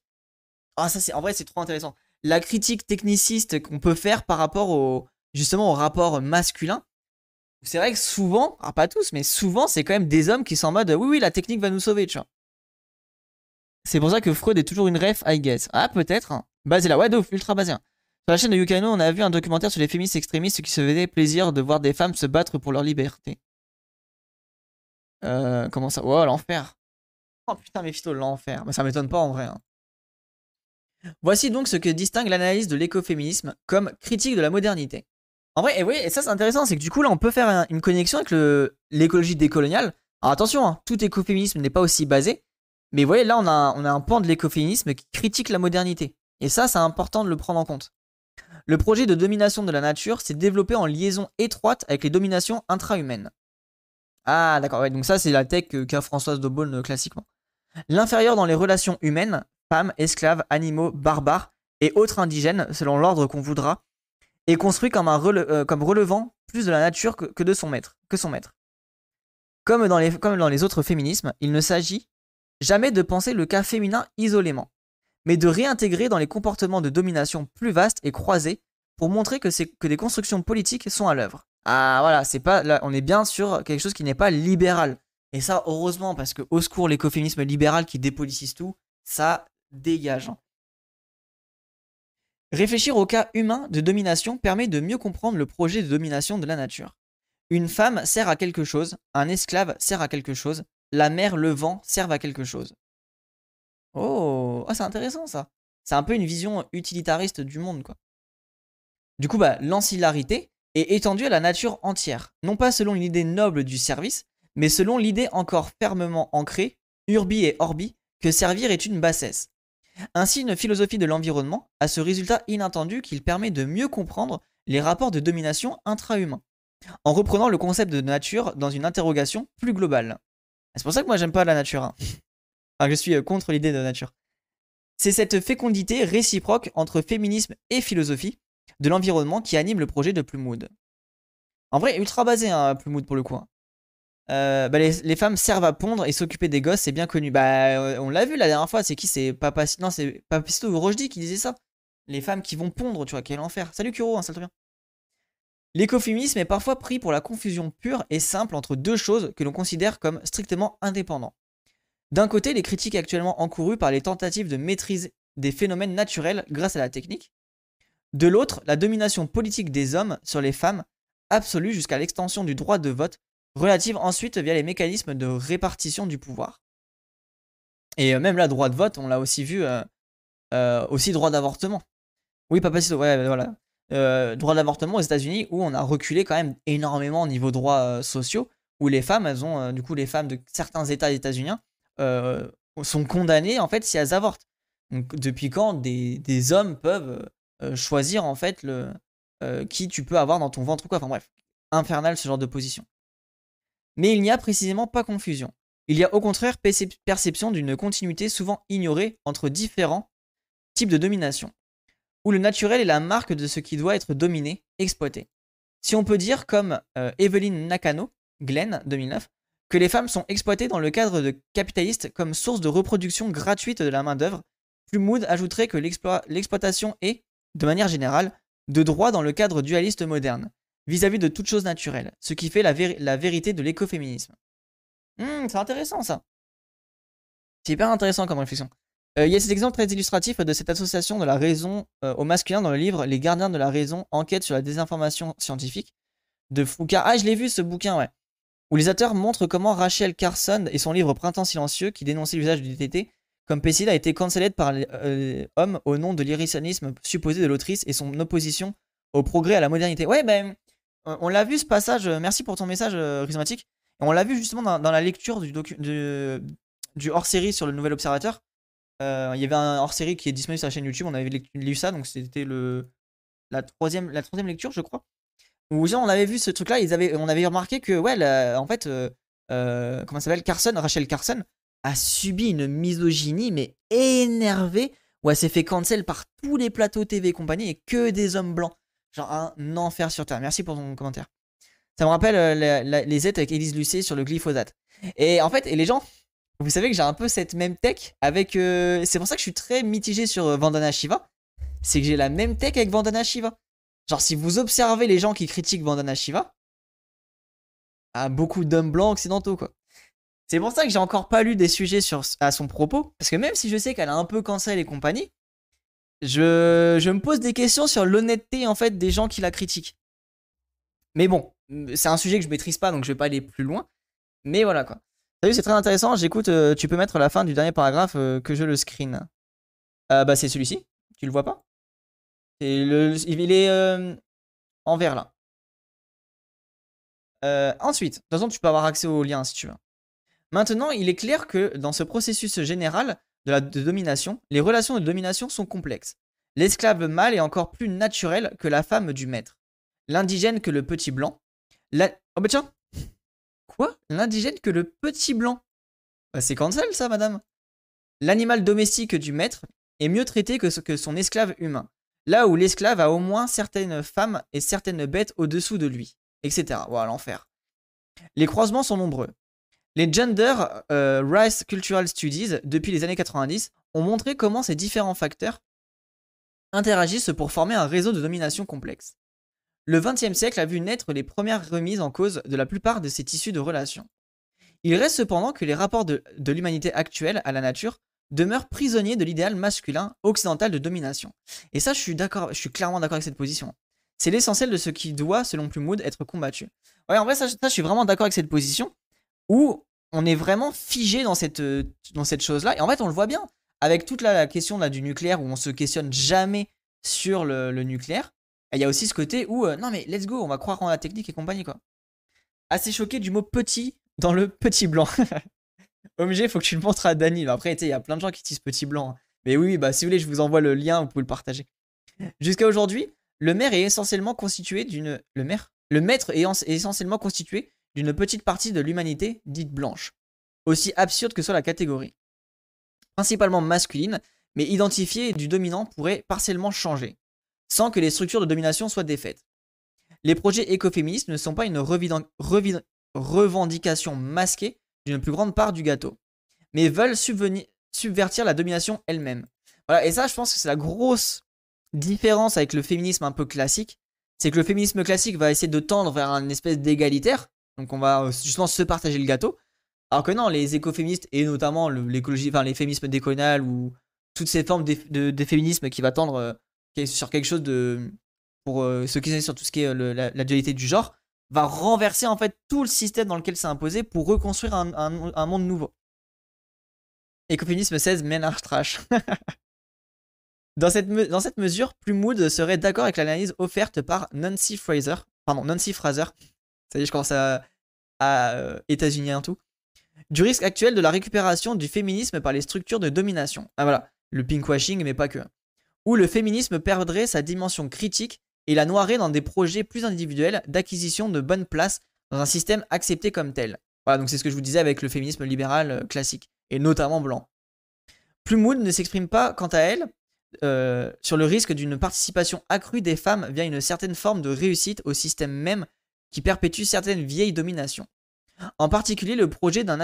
ah, ça, c'est en vrai, c'est trop intéressant. La critique techniciste qu'on peut faire par rapport au, justement, au rapport masculin. C'est vrai que souvent, ah, pas tous, mais souvent, c'est quand même des hommes qui sont en mode oui, oui, la technique va nous sauver, tu vois. C'est pour ça que Freud est toujours une ref, I guess. Ah, peut-être. Hein. Basé là, ouais, de ultra basé. Hein. Sur la chaîne de Yukano, on a vu un documentaire sur les féministes extrémistes qui se faisaient plaisir de voir des femmes se battre pour leur liberté. Euh, comment ça? Oh, l'enfer. Oh putain, Mephisto, l'enfer. Mais ça m'étonne pas en vrai. Hein. Voici donc ce que distingue l'analyse de l'écoféminisme comme critique de la modernité. En vrai, et oui, et ça c'est intéressant, c'est que du coup là on peut faire une connexion avec l'écologie décoloniale. Alors attention, hein, tout écoféminisme n'est pas aussi basé, mais vous voyez là on a, un pan de l'écoféminisme qui critique la modernité. Et ça c'est important de le prendre en compte. Le projet de domination de la nature s'est développé en liaison étroite avec les dominations intra-humaines. Ah d'accord, ouais, donc ça c'est la tech qu'a Françoise de Beaune classiquement. L'inférieur dans les relations humaines femmes, esclaves, animaux, barbares et autres indigènes, selon l'ordre qu'on voudra, est construit comme, un euh, comme relevant plus de la nature que, de son maître, que son maître. Comme dans, les, comme dans les autres féminismes, il ne s'agit jamais de penser le cas féminin isolément, mais de réintégrer dans les comportements de domination plus vastes et croisés pour montrer que, que des constructions politiques sont à l'œuvre. Ah voilà, c'est pas on est bien sur quelque chose qui n'est pas libéral. Et ça, heureusement, parce que au secours, l'écoféminisme libéral qui dépolitise tout, ça, dégageant. Réfléchir au cas humain de domination permet de mieux comprendre le projet de domination de la nature. Une femme sert à quelque chose, un esclave sert à quelque chose, la mer, le vent servent à quelque chose. Oh, oh c'est intéressant ça. C'est un peu une vision utilitariste du monde, quoi. Du coup, bah, l'ancillarité, et étendue à la nature entière, non pas selon une idée noble du service, mais selon l'idée encore fermement ancrée, urbi et orbi, que servir est une bassesse. Ainsi, une philosophie de l'environnement a ce résultat inattendu qu'il permet de mieux comprendre les rapports de domination intra-humains, en reprenant le concept de nature dans une interrogation plus globale. C'est pour ça que moi j'aime pas la nature. Hein. Enfin, je suis euh, contre l'idée de nature. C'est cette fécondité réciproque entre féminisme et philosophie de l'environnement qui anime le projet de Plumwood. En vrai, ultra basé, hein, Plumwood pour le coup. Hein. Euh, bah, les, femmes servent à pondre et s'occuper des gosses, c'est bien connu. Bah, euh, on l'a vu la dernière fois, c'est qui? C'est Papa, Papito ou Rojdi qui disait ça. Les femmes qui vont pondre, tu vois, quel enfer. Salut Kuro, hein, ça te bien. L'écoféminisme est parfois pris pour la confusion pure et simple entre deux choses que l'on considère comme strictement indépendants. D'un côté, les critiques actuellement encourues par les tentatives de maîtrise des phénomènes naturels grâce à la technique. De l'autre, la domination politique des hommes sur les femmes, absolue jusqu'à l'extension du droit de vote, relative ensuite via les mécanismes de répartition du pouvoir. Et euh, même là, droit de vote, on l'a aussi vu, euh, euh, aussi droit d'avortement. Oui, papa, ouais, voilà. droit d'avortement aux États-Unis où on a reculé quand même énormément au niveau droits sociaux, où les femmes, elles ont, du coup, les femmes de certains États états-uniens sont condamnées en fait si elles avortent. Donc depuis quand des, des hommes peuvent choisir en fait le qui tu peux avoir dans ton ventre ou quoi. Enfin bref, infernal ce genre de position. Mais il n'y a précisément pas confusion. Il y a au contraire perception d'une continuité souvent ignorée entre différents types de domination, où le naturel est la marque de ce qui doit être dominé, exploité. Si on peut dire, comme Evelyn Nakano, Glenn 2009, que les femmes sont exploitées dans le cadre de capitalistes comme source de reproduction gratuite de la main-d'œuvre, Plumwood ajouterait que l'exploitation est, de manière générale, de droit dans le cadre dualiste moderne, vis-à-vis de toute chose naturelle, ce qui fait la, vérité de l'écoféminisme. Hmm, c'est intéressant ça. C'est hyper intéressant comme réflexion. Euh, il y a cet exemple très illustratif de cette association de la raison euh, au masculin dans le livre Les gardiens de la raison, enquête sur la désinformation scientifique de Foucault. Ah, je l'ai vu ce bouquin, ouais où les auteurs montrent comment Rachel Carson et son livre Printemps silencieux, qui dénonçait l'usage du DTT comme pesticide, a été cancellé par les euh, hommes au nom de l'irrisanisme supposé de l'autrice et son opposition au progrès à la modernité. Ouais, ben, on l'a vu ce passage, euh, merci pour ton message, euh, Rhizomatique. On l'a vu justement dans, la lecture du, hors-série sur le Nouvel Observateur. Il y avait un hors-série qui est disponible sur la chaîne YouTube, on avait lu ça, donc c'était le la troisième, la troisième lecture, je crois où on avait vu ce truc-là, on avait remarqué que, ouais, en fait, euh, euh, comment s'appelle Carson, Rachel Carson, a subi une misogynie, mais énervée, où elle s'est fait cancel par tous les plateaux TV et compagnie, et que des hommes blancs. Genre un enfer sur Terre. Merci pour ton commentaire. Ça me rappelle euh, les aides avec Elise Lucet sur le glyphosate. Et en fait, et les gens, vous savez que j'ai un peu cette même tech avec. c'est pour ça que je suis très mitigé sur Vandana Shiva. C'est que j'ai la même tech avec Vandana Shiva. Genre, si vous observez les gens qui critiquent Vandana Shiva, à beaucoup d'hommes blancs occidentaux, quoi. C'est pour ça que j'ai encore pas lu des sujets sur, à son propos, parce que même si je sais qu'elle a un peu cancel et compagnie, je, me pose des questions sur l'honnêteté, en fait, des gens qui la critiquent. Mais bon, c'est un sujet que je maîtrise pas, donc je vais pas aller plus loin. Mais voilà, quoi. Salut, c'est très intéressant. J'écoute, euh, tu peux mettre la fin du dernier paragraphe euh, que je le screen. Euh, bah, c'est celui-ci. Tu le vois pas? Il est en vert là. Ensuite, de toute façon, tu peux avoir accès au lien si tu veux. Maintenant, il est clair que dans ce processus général de, domination, les relations de domination sont complexes. L'esclave mâle est encore plus naturel que la femme du maître. L'indigène que le petit blanc. La... Oh bah tiens Quoi? L'indigène que le petit blanc bah, C'est cancel ça, madame L'animal domestique du maître est mieux traité que, que son esclave humain là où l'esclave a au moins certaines femmes et certaines bêtes au-dessous de lui, etc. Voilà, l'enfer. Les croisements sont nombreux. Les Gender euh, Cultural Studies, depuis les années 90, ont montré comment ces différents facteurs interagissent pour former un réseau de domination complexe. Le XXe siècle a vu naître les premières remises en cause de la plupart de ces tissus de relations. Il reste cependant que les rapports de, l'humanité actuelle à la nature demeure prisonnier de l'idéal masculin occidental de domination. Et ça, je suis d'accord, je suis clairement d'accord avec cette position. C'est l'essentiel de ce qui doit, selon Plumwood, être combattu. Ouais, en vrai, ça, je suis vraiment d'accord avec cette position où on est vraiment figé dans cette, dans cette chose-là. Et en fait, on le voit bien avec toute la, question là, du nucléaire où on se questionne jamais sur le, nucléaire. il y a aussi ce côté où, euh, non mais let's go, on va croire en la technique et compagnie, quoi. Assez choqué du mot petit dans le petit blanc. OMG, faut que tu le montres à Dani. Après, il y a plein de gens qui disent petit blanc. Hein. Mais oui, bah si vous voulez, je vous envoie le lien, vous pouvez le partager. Jusqu'à aujourd'hui, le maire est essentiellement constitué d'une. Le maire Le maître est essentiellement constitué d'une petite partie de l'humanité dite blanche. Aussi absurde que soit la catégorie. Principalement masculine, mais identifiée du dominant pourrait partiellement changer, sans que les structures de domination soient défaites. Les projets écoféministes ne sont pas une revendication masquée d'une plus grande part du gâteau, mais veulent subvertir la domination elle-même. Voilà, et ça, je pense que c'est la grosse différence avec le féminisme un peu classique. C'est que le féminisme classique va essayer de tendre vers une espèce d'égalitaire, donc on va euh, justement se partager le gâteau. Alors que non, les écoféministes et notamment l'écologie, enfin les décoloniales ou toutes ces formes de, féminisme qui va tendre euh, sur quelque chose de pour euh, se sur tout ce qui est la, dualité du genre, va renverser en fait tout le système dans lequel c'est imposé pour reconstruire un, monde nouveau. Écoféminisme 16, ménage trash. dans, cette dans cette mesure, Plumwood serait d'accord avec l'analyse offerte par Nancy Fraser. Pardon, Nancy Fraser. Ça y est, je commence à, à euh, États-Unis en tout. Du risque actuel de la récupération du féminisme par les structures de domination. Ah voilà, le pinkwashing, mais pas que. Où le féminisme perdrait sa dimension critique et la noirait dans des projets plus individuels d'acquisition de bonnes places dans un système accepté comme tel. Voilà, donc c'est ce que je vous disais avec le féminisme libéral euh, classique, et notamment blanc. Plumwood ne s'exprime pas, quant à elle, euh, sur le risque d'une participation accrue des femmes via une certaine forme de réussite au système même qui perpétue certaines vieilles dominations. En particulier le projet d'un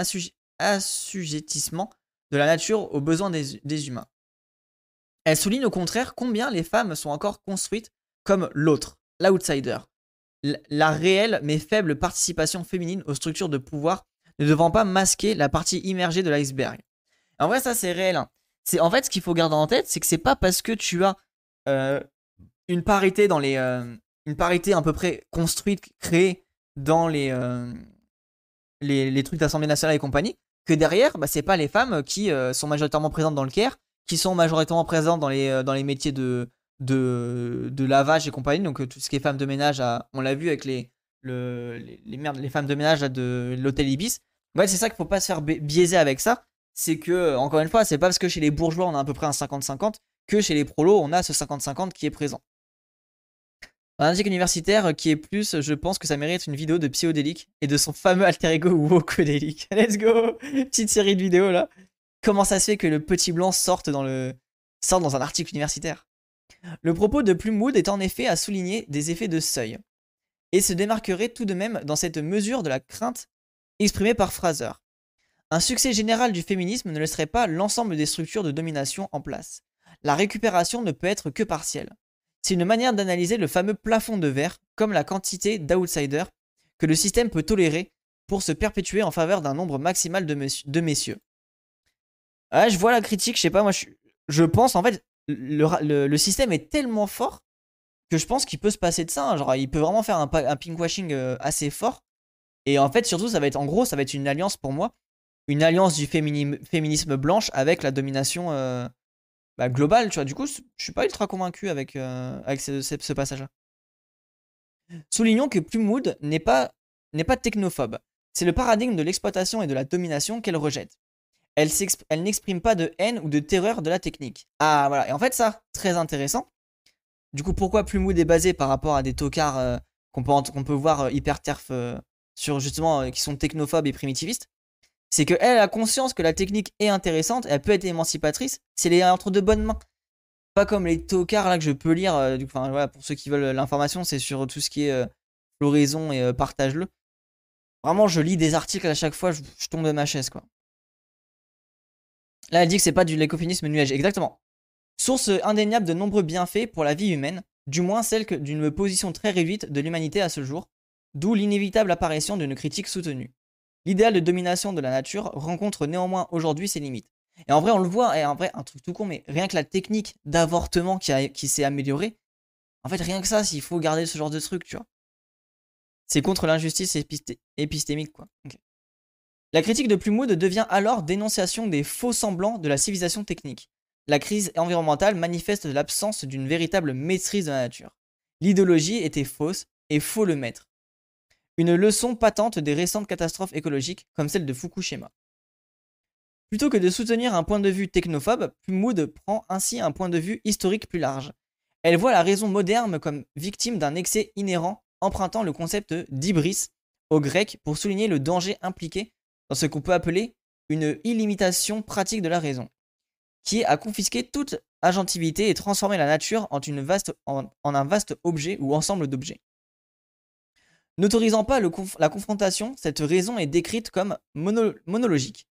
assujettissement de la nature aux besoins des humains. Elle souligne au contraire combien les femmes sont encore construites comme l'autre, l'outsider. La réelle mais faible participation féminine aux structures de pouvoir ne devant pas masquer la partie immergée de l'iceberg. En vrai, ça c'est réel. Hein. C'est en fait ce qu'il faut garder en tête, c'est que c'est pas parce que tu as euh, une parité dans les, euh, une parité à peu près construite, créée dans les, euh, les, trucs d'Assemblée nationale et compagnie, que derrière, bah, c'est pas les femmes qui sont majoritairement présentes dans le CARE, qui sont majoritairement présentes dans les, les métiers de, lavage et compagnie. Donc euh, tout ce qui est femmes de ménage, on l'a vu avec les, le, les, merdes, les femmes de ménage de l'hôtel Ibis. Ouais, c'est ça qu'il faut pas se faire biaiser avec ça. C'est que, encore une fois, c'est pas parce que chez les bourgeois on a à peu près un 50-50 que chez les prolos on a ce 50-50 qui est présent. Un indique universitaire qui est plus, je pense que ça mérite une vidéo de Psyodélique et de son fameux alter ego Wokodélique. Let's go Petite série de vidéos là. Comment ça se fait que le petit blanc sorte dans, le... sorte dans un article universitaire? Le propos de Plumwood est en effet à souligner des effets de seuil, et se démarquerait tout de même dans cette mesure de la crainte exprimée par Fraser. Un succès général du féminisme ne laisserait pas l'ensemble des structures de domination en place. La récupération ne peut être que partielle. C'est une manière d'analyser le fameux plafond de verre comme la quantité d'outsiders que le système peut tolérer pour se perpétuer en faveur d'un nombre maximal de, messieurs. Ah, je vois la critique, je sais pas, moi je, pense en fait, le, système est tellement fort que je pense qu'il peut se passer de ça. Hein. Genre, il peut vraiment faire un, un pinkwashing euh, assez fort. Et en fait, surtout, ça va être en gros, ça va être une alliance pour moi. Une alliance du féminisme blanche avec la domination euh, bah, globale, tu vois. Du coup, je suis pas ultra convaincu avec, euh, avec ce, passage-là. Soulignons que Plumwood n'est pas, n'est pas technophobe. C'est le paradigme de l'exploitation et de la domination qu'elle rejette elle, n'exprime pas de haine ou de terreur de la technique. Ah voilà, et en fait ça, très intéressant. Du coup, pourquoi Plumwood est basé par rapport à des tocards euh, qu'on peut, voir euh, hyper terf sur justement qui sont technophobes et primitivistes? C'est qu'elle a conscience que la technique est intéressante, elle peut être émancipatrice si elle est entre de bonnes mains. Pas comme les tocards là que je peux lire, enfin voilà, pour ceux qui veulent l'information, c'est sur tout ce qui est floraison et partage-le. Vraiment, je lis des articles à chaque fois, je, tombe de ma chaise quoi. Là, elle dit que c'est pas du l'écophémisme nuage. Exactement. Source indéniable de nombreux bienfaits pour la vie humaine, du moins celle d'une position très réduite de l'humanité à ce jour, d'où l'inévitable apparition d'une critique soutenue. L'idéal de domination de la nature rencontre néanmoins aujourd'hui ses limites. Et en vrai, on le voit, et en vrai, un truc tout con, mais rien que la technique d'avortement qui, qui s'est améliorée, en fait, rien que ça, s'il faut garder ce genre de truc, tu vois. C'est contre l'injustice épistémique, quoi. La critique de Plumwood devient alors dénonciation des faux semblants de la civilisation technique. La crise environnementale manifeste l'absence d'une véritable maîtrise de la nature. L'idéologie était fausse et faut le mettre. Une leçon patente des récentes catastrophes écologiques comme celle de Fukushima. Plutôt que de soutenir un point de vue technophobe, Plumwood prend ainsi un point de vue historique plus large. Elle voit la raison moderne comme victime d'un excès inhérent, empruntant le concept d'hybris au grec pour souligner le danger impliqué dans ce qu'on peut appeler une illimitation pratique de la raison, qui est à confisquer toute agentivité et transformer la nature en, un vaste objet ou ensemble d'objets. N'autorisant pas la confrontation, cette raison est décrite comme monologique.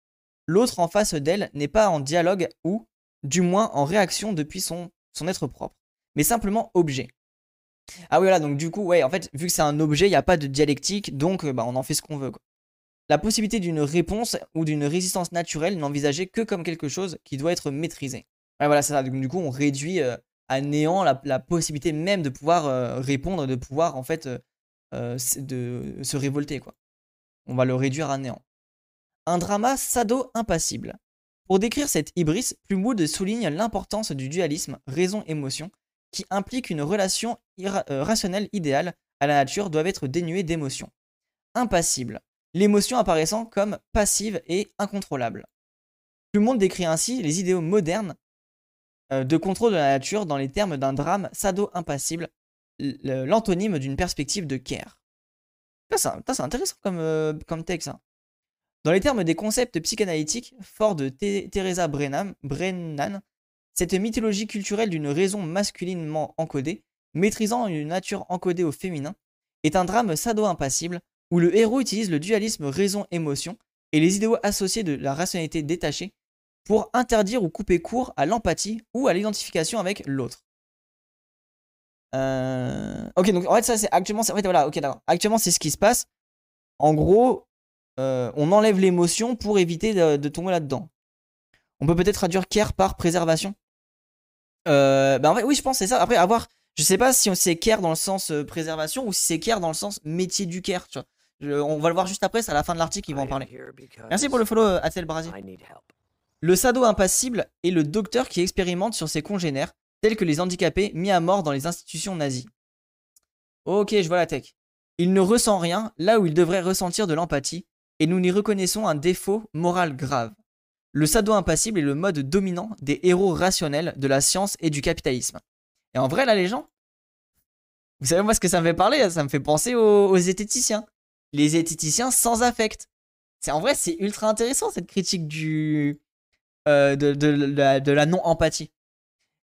L'autre en face d'elle n'est pas en dialogue ou, du moins, en réaction depuis son, être propre, mais simplement objet. Ah oui, voilà, donc du coup, ouais, en fait, vu que c'est un objet, il n'y a pas de dialectique, donc bah, on en fait ce qu'on veut. La possibilité d'une réponse ou d'une résistance naturelle n'envisagée que comme quelque chose qui doit être maîtrisé. Ouais, voilà, ça. Du coup, on réduit euh, à néant la, possibilité même de pouvoir euh, répondre, de pouvoir, en fait, euh, de se révolter, quoi. On va le réduire à néant. Un drama sado-impassible. Pour décrire cette hybris, Plumwood souligne l'importance du dualisme raison-émotion qui implique une relation euh, rationnelle idéale à la nature doivent être dénuées d'émotion. Impassible, l'émotion apparaissant comme passive et incontrôlable. Monde décrit ainsi les idéaux modernes euh, de contrôle de la nature dans les termes d'un drame sado-impassible, l'antonyme d'une perspective de care. C'est intéressant comme, euh, texte. Hein. Dans les termes des concepts psychanalytiques, fort de Teresa Brennan, Brennan cette mythologie culturelle d'une raison masculinement encodée, maîtrisant une nature encodée au féminin, est un drame sado-impassible où le héros utilise le dualisme raison-émotion et les idéaux associés de la rationalité détachée pour interdire ou couper court à l'empathie ou à l'identification avec l'autre. Euh, ok, donc en fait, ça c'est actuellement, en fait, voilà, ok, Actuellement, c'est ce qui se passe. En gros, euh, on enlève l'émotion pour éviter de, de tomber là-dedans. On peut peut-être traduire care par préservation. Euh, bah en fait, oui, je pense c'est ça. Après, avoir, je sais pas si c'est care dans le sens euh, préservation ou si c'est care dans le sens métier du care. Tu vois. on va le voir juste après, c'est à la fin de l'article, ils vont en parler. Merci pour le follow, Atel Brasier. Le sado impassible est le docteur qui expérimente sur ses congénères, tels que les handicapés mis à mort dans les institutions nazies. Ok, je vois la tech. Il ne ressent rien là où il devrait ressentir de l'empathie, et nous n'y reconnaissons un défaut moral grave. Le sado impassible est le mode dominant des héros rationnels de la science et du capitalisme. Et en vrai, là, les gens, vous savez moi ce que ça me fait parler Ça me fait penser aux, zététiciens. Les zététiciens sans affect. C'est en vrai, c'est ultra intéressant cette critique du euh, de, la, non-empathie.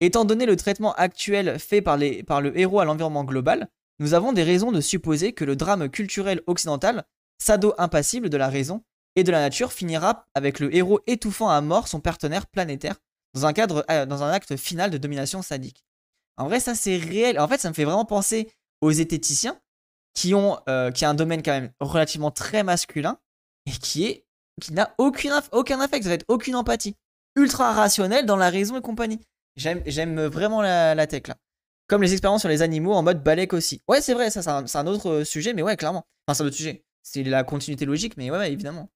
Étant donné le traitement actuel fait par, le héros à l'environnement global, nous avons des raisons de supposer que le drame culturel occidental, sado impassible de la raison, et de la nature finira avec le héros étouffant à mort son partenaire planétaire dans un, euh, acte final de domination sadique. En vrai, ça c'est réel. En fait, ça me fait vraiment penser aux zététiciens qui ont euh, un domaine quand même relativement très masculin et qui est qui n'a aucun, aucun affect, ça va être aucune empathie. Ultra rationnel dans la raison et compagnie. J'aime vraiment la, tech là. Comme les expériences sur les animaux en mode balèque aussi. Ouais, c'est vrai, ça c'est un, autre sujet, mais ouais, clairement. Enfin, c'est un autre sujet. C'est la continuité logique, mais ouais évidemment.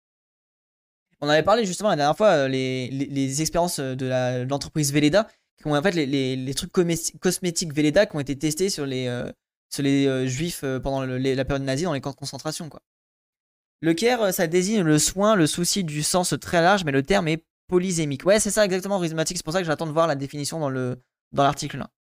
On avait parlé justement la dernière fois euh, les, expériences euh, de l'entreprise Veleda, qui ont en fait les, trucs cosmétiques Veleda qui ont été testés sur les, euh, sur les juifs pendant la période nazie dans les camps de concentration. Quoi. Le care, ça désigne le soin, le souci du sens très large, mais le terme est polysémique. Ouais, c'est ça exactement, rhizomatique. C'est pour ça que j'attends de voir la définition dans dans l'article là.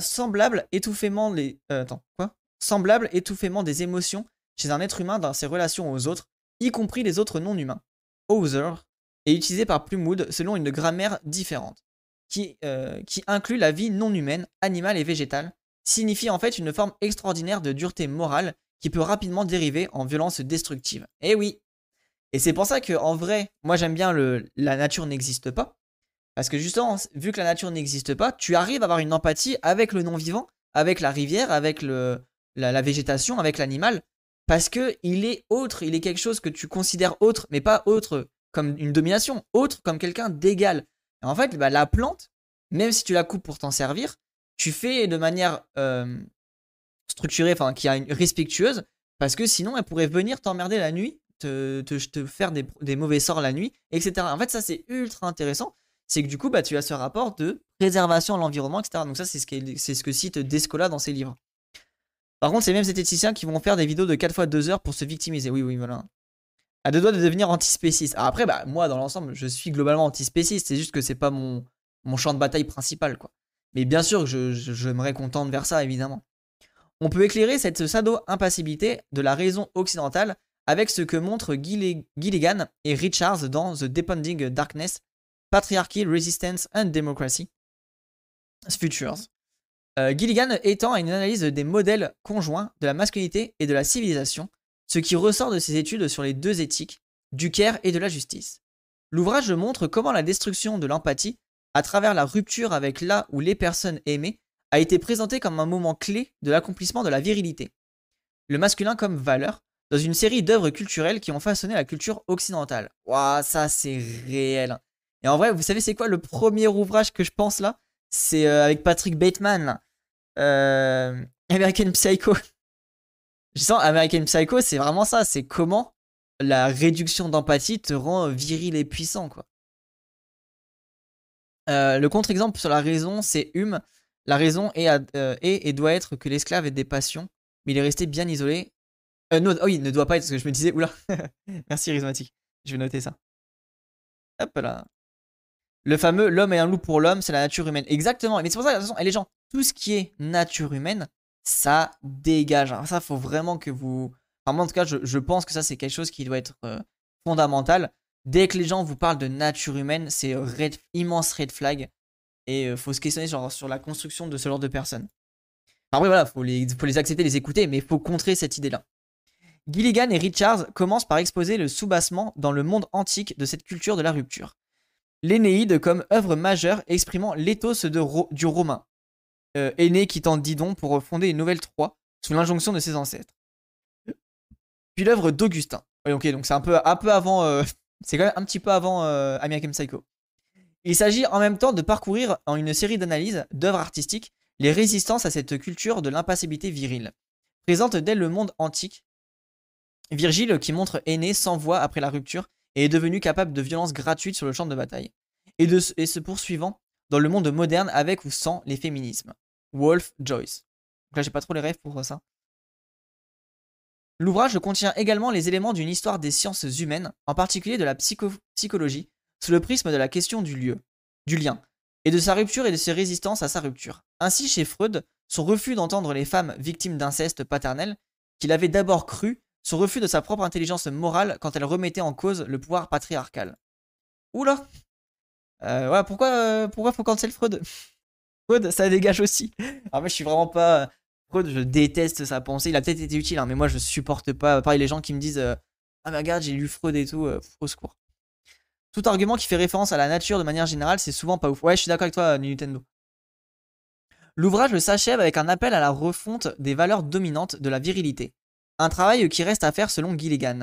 semblable étouffement les attends quoi? Semblable étouffement des émotions chez un être humain dans ses relations aux autres y compris les autres non-humains. Other est utilisé par Plumwood selon une grammaire différente, qui, euh, qui inclut la vie non humaine, animale et végétale, signifie en fait une forme extraordinaire de dureté morale qui peut rapidement dériver en violence destructive. Eh oui Et c'est pour ça que, en vrai, moi j'aime bien le la nature n'existe pas. Parce que justement, vu que la nature n'existe pas, tu arrives à avoir une empathie avec le non-vivant, avec la rivière, avec le, la végétation, avec l'animal, parce que il est autre, il est quelque chose que tu considères autre, mais pas autre comme une domination, autre comme quelqu'un d'égal. En fait, bah, la plante, même si tu la coupes pour t'en servir, tu fais de manière euh, structurée, enfin qui a une respectueuse, parce que sinon elle pourrait venir t'emmerder la nuit, te, faire des, mauvais sorts la nuit, etc. En fait, ça c'est ultra intéressant. c'est que du coup, bah, tu as ce rapport de préservation de l'environnement, etc. Donc ça, c'est ce, que cite Descola dans ses livres. Par contre, c'est ces esthéticiens qui vont faire des vidéos de 4 fois 2 heures pour se victimiser. Oui, oui, voilà. À deux doigts de devenir antispéciste. Après, bah, moi, dans l'ensemble, je suis globalement antispéciste. C'est juste que c'est pas mon, mon champ de bataille principal, quoi. Mais bien sûr que je, je, me récontente vers ça, évidemment. On peut éclairer cette sado-impassibilité de la raison occidentale avec ce que montrent Gilligan et Richards dans The Depending Darkness, Patriarchy, Resistance and Democracy Futures. Euh, Gilligan étend à une analyse des modèles conjoints de la masculinité et de la civilisation, ce qui ressort de ses études sur les deux éthiques, du care et de la justice. L'ouvrage montre comment la destruction de l'empathie, à travers la rupture avec là ou les personnes aimées, a été présentée comme un moment clé de l'accomplissement de la virilité. Le masculin comme valeur, dans une série d'œuvres culturelles qui ont façonné la culture occidentale. Waouh, ça c'est réel. Et en vrai, vous savez c'est quoi le premier ouvrage que je pense là? C'est euh, avec Patrick Bateman, euh, American Psycho. je sens American Psycho, c'est vraiment ça. C'est comment la réduction d'empathie te rend viril et puissant, quoi. Euh, le contre-exemple sur la raison, c'est Hume. La raison est, et doit être que l'esclave ait des passions, mais il est resté bien isolé euh, oh oui, ne doit pas être, parce que je me disais, oula, merci Rhizomatique, je vais noter ça. Hop là. Le fameux l'homme est un loup pour l'homme, c'est la nature humaine. Exactement, mais c'est pour ça, de toute façon, les gens, tout ce qui est nature humaine, ça dégage. Alors ça, faut vraiment que vous. Enfin, moi, en tout cas, je, pense que ça, c'est quelque chose qui doit être euh, fondamental. Dès que les gens vous parlent de nature humaine, c'est immense red flag. Et il euh, faut se questionner sur, sur, la construction de ce genre de personnes. Oui, voilà, faut les, faut les accepter, les écouter, mais il faut contrer cette idée-là. Gilligan et Richards commencent par exposer le soubassement dans le monde antique de cette culture de la rupture. L'Énéide comme œuvre majeure exprimant l'éthos du Romain, euh, quittant Didon pour fonder une nouvelle Troie sous l'injonction de ses ancêtres. Puis l'œuvre d'Augustin. ok, donc c'est un peu, avant, euh, c'est quand même un petit peu avant euh, Psycho. Il s'agit en même temps de parcourir en une série d'analyses d'œuvres artistiques les résistances à cette culture de l'impassibilité virile, présente dès le monde antique Virgile, qui montre aîné sans voix après la rupture, et est devenu capable de violence gratuite sur le champ de bataille, et se poursuivant dans le monde moderne avec ou sans les féminismes. Wolf Joyce. Donc là, j'ai pas trop les rêves pour ça. L'ouvrage contient également les éléments d'une histoire des sciences humaines, en particulier de la psychologie, sous le prisme de la question du lieu, du lien, et de sa rupture et de ses résistances à sa rupture. Ainsi, chez Freud, son refus d'entendre les femmes victimes d'inceste paternel, qu'il avait d'abord cru son refus de sa propre intelligence morale quand elle remettait en cause le pouvoir patriarcal. Oula euh, pourquoi, euh, pourquoi faut cancel Freud? Freud, ça dégage aussi. Alors moi, je suis vraiment pas... Freud, je déteste sa pensée. Il a peut-être été utile, hein, mais moi, je supporte pas. Pareil, les gens qui me disent euh, Ah, mais regarde, j'ai lu Freud et tout, euh, au secours. Tout argument qui fait référence à la nature de manière générale, c'est souvent pas ouf. Ouais, je suis d'accord avec toi, Nintendo. L'ouvrage s'achève avec un appel à la refonte des valeurs dominantes de la virilité. Un travail qui reste à faire selon Gilligan.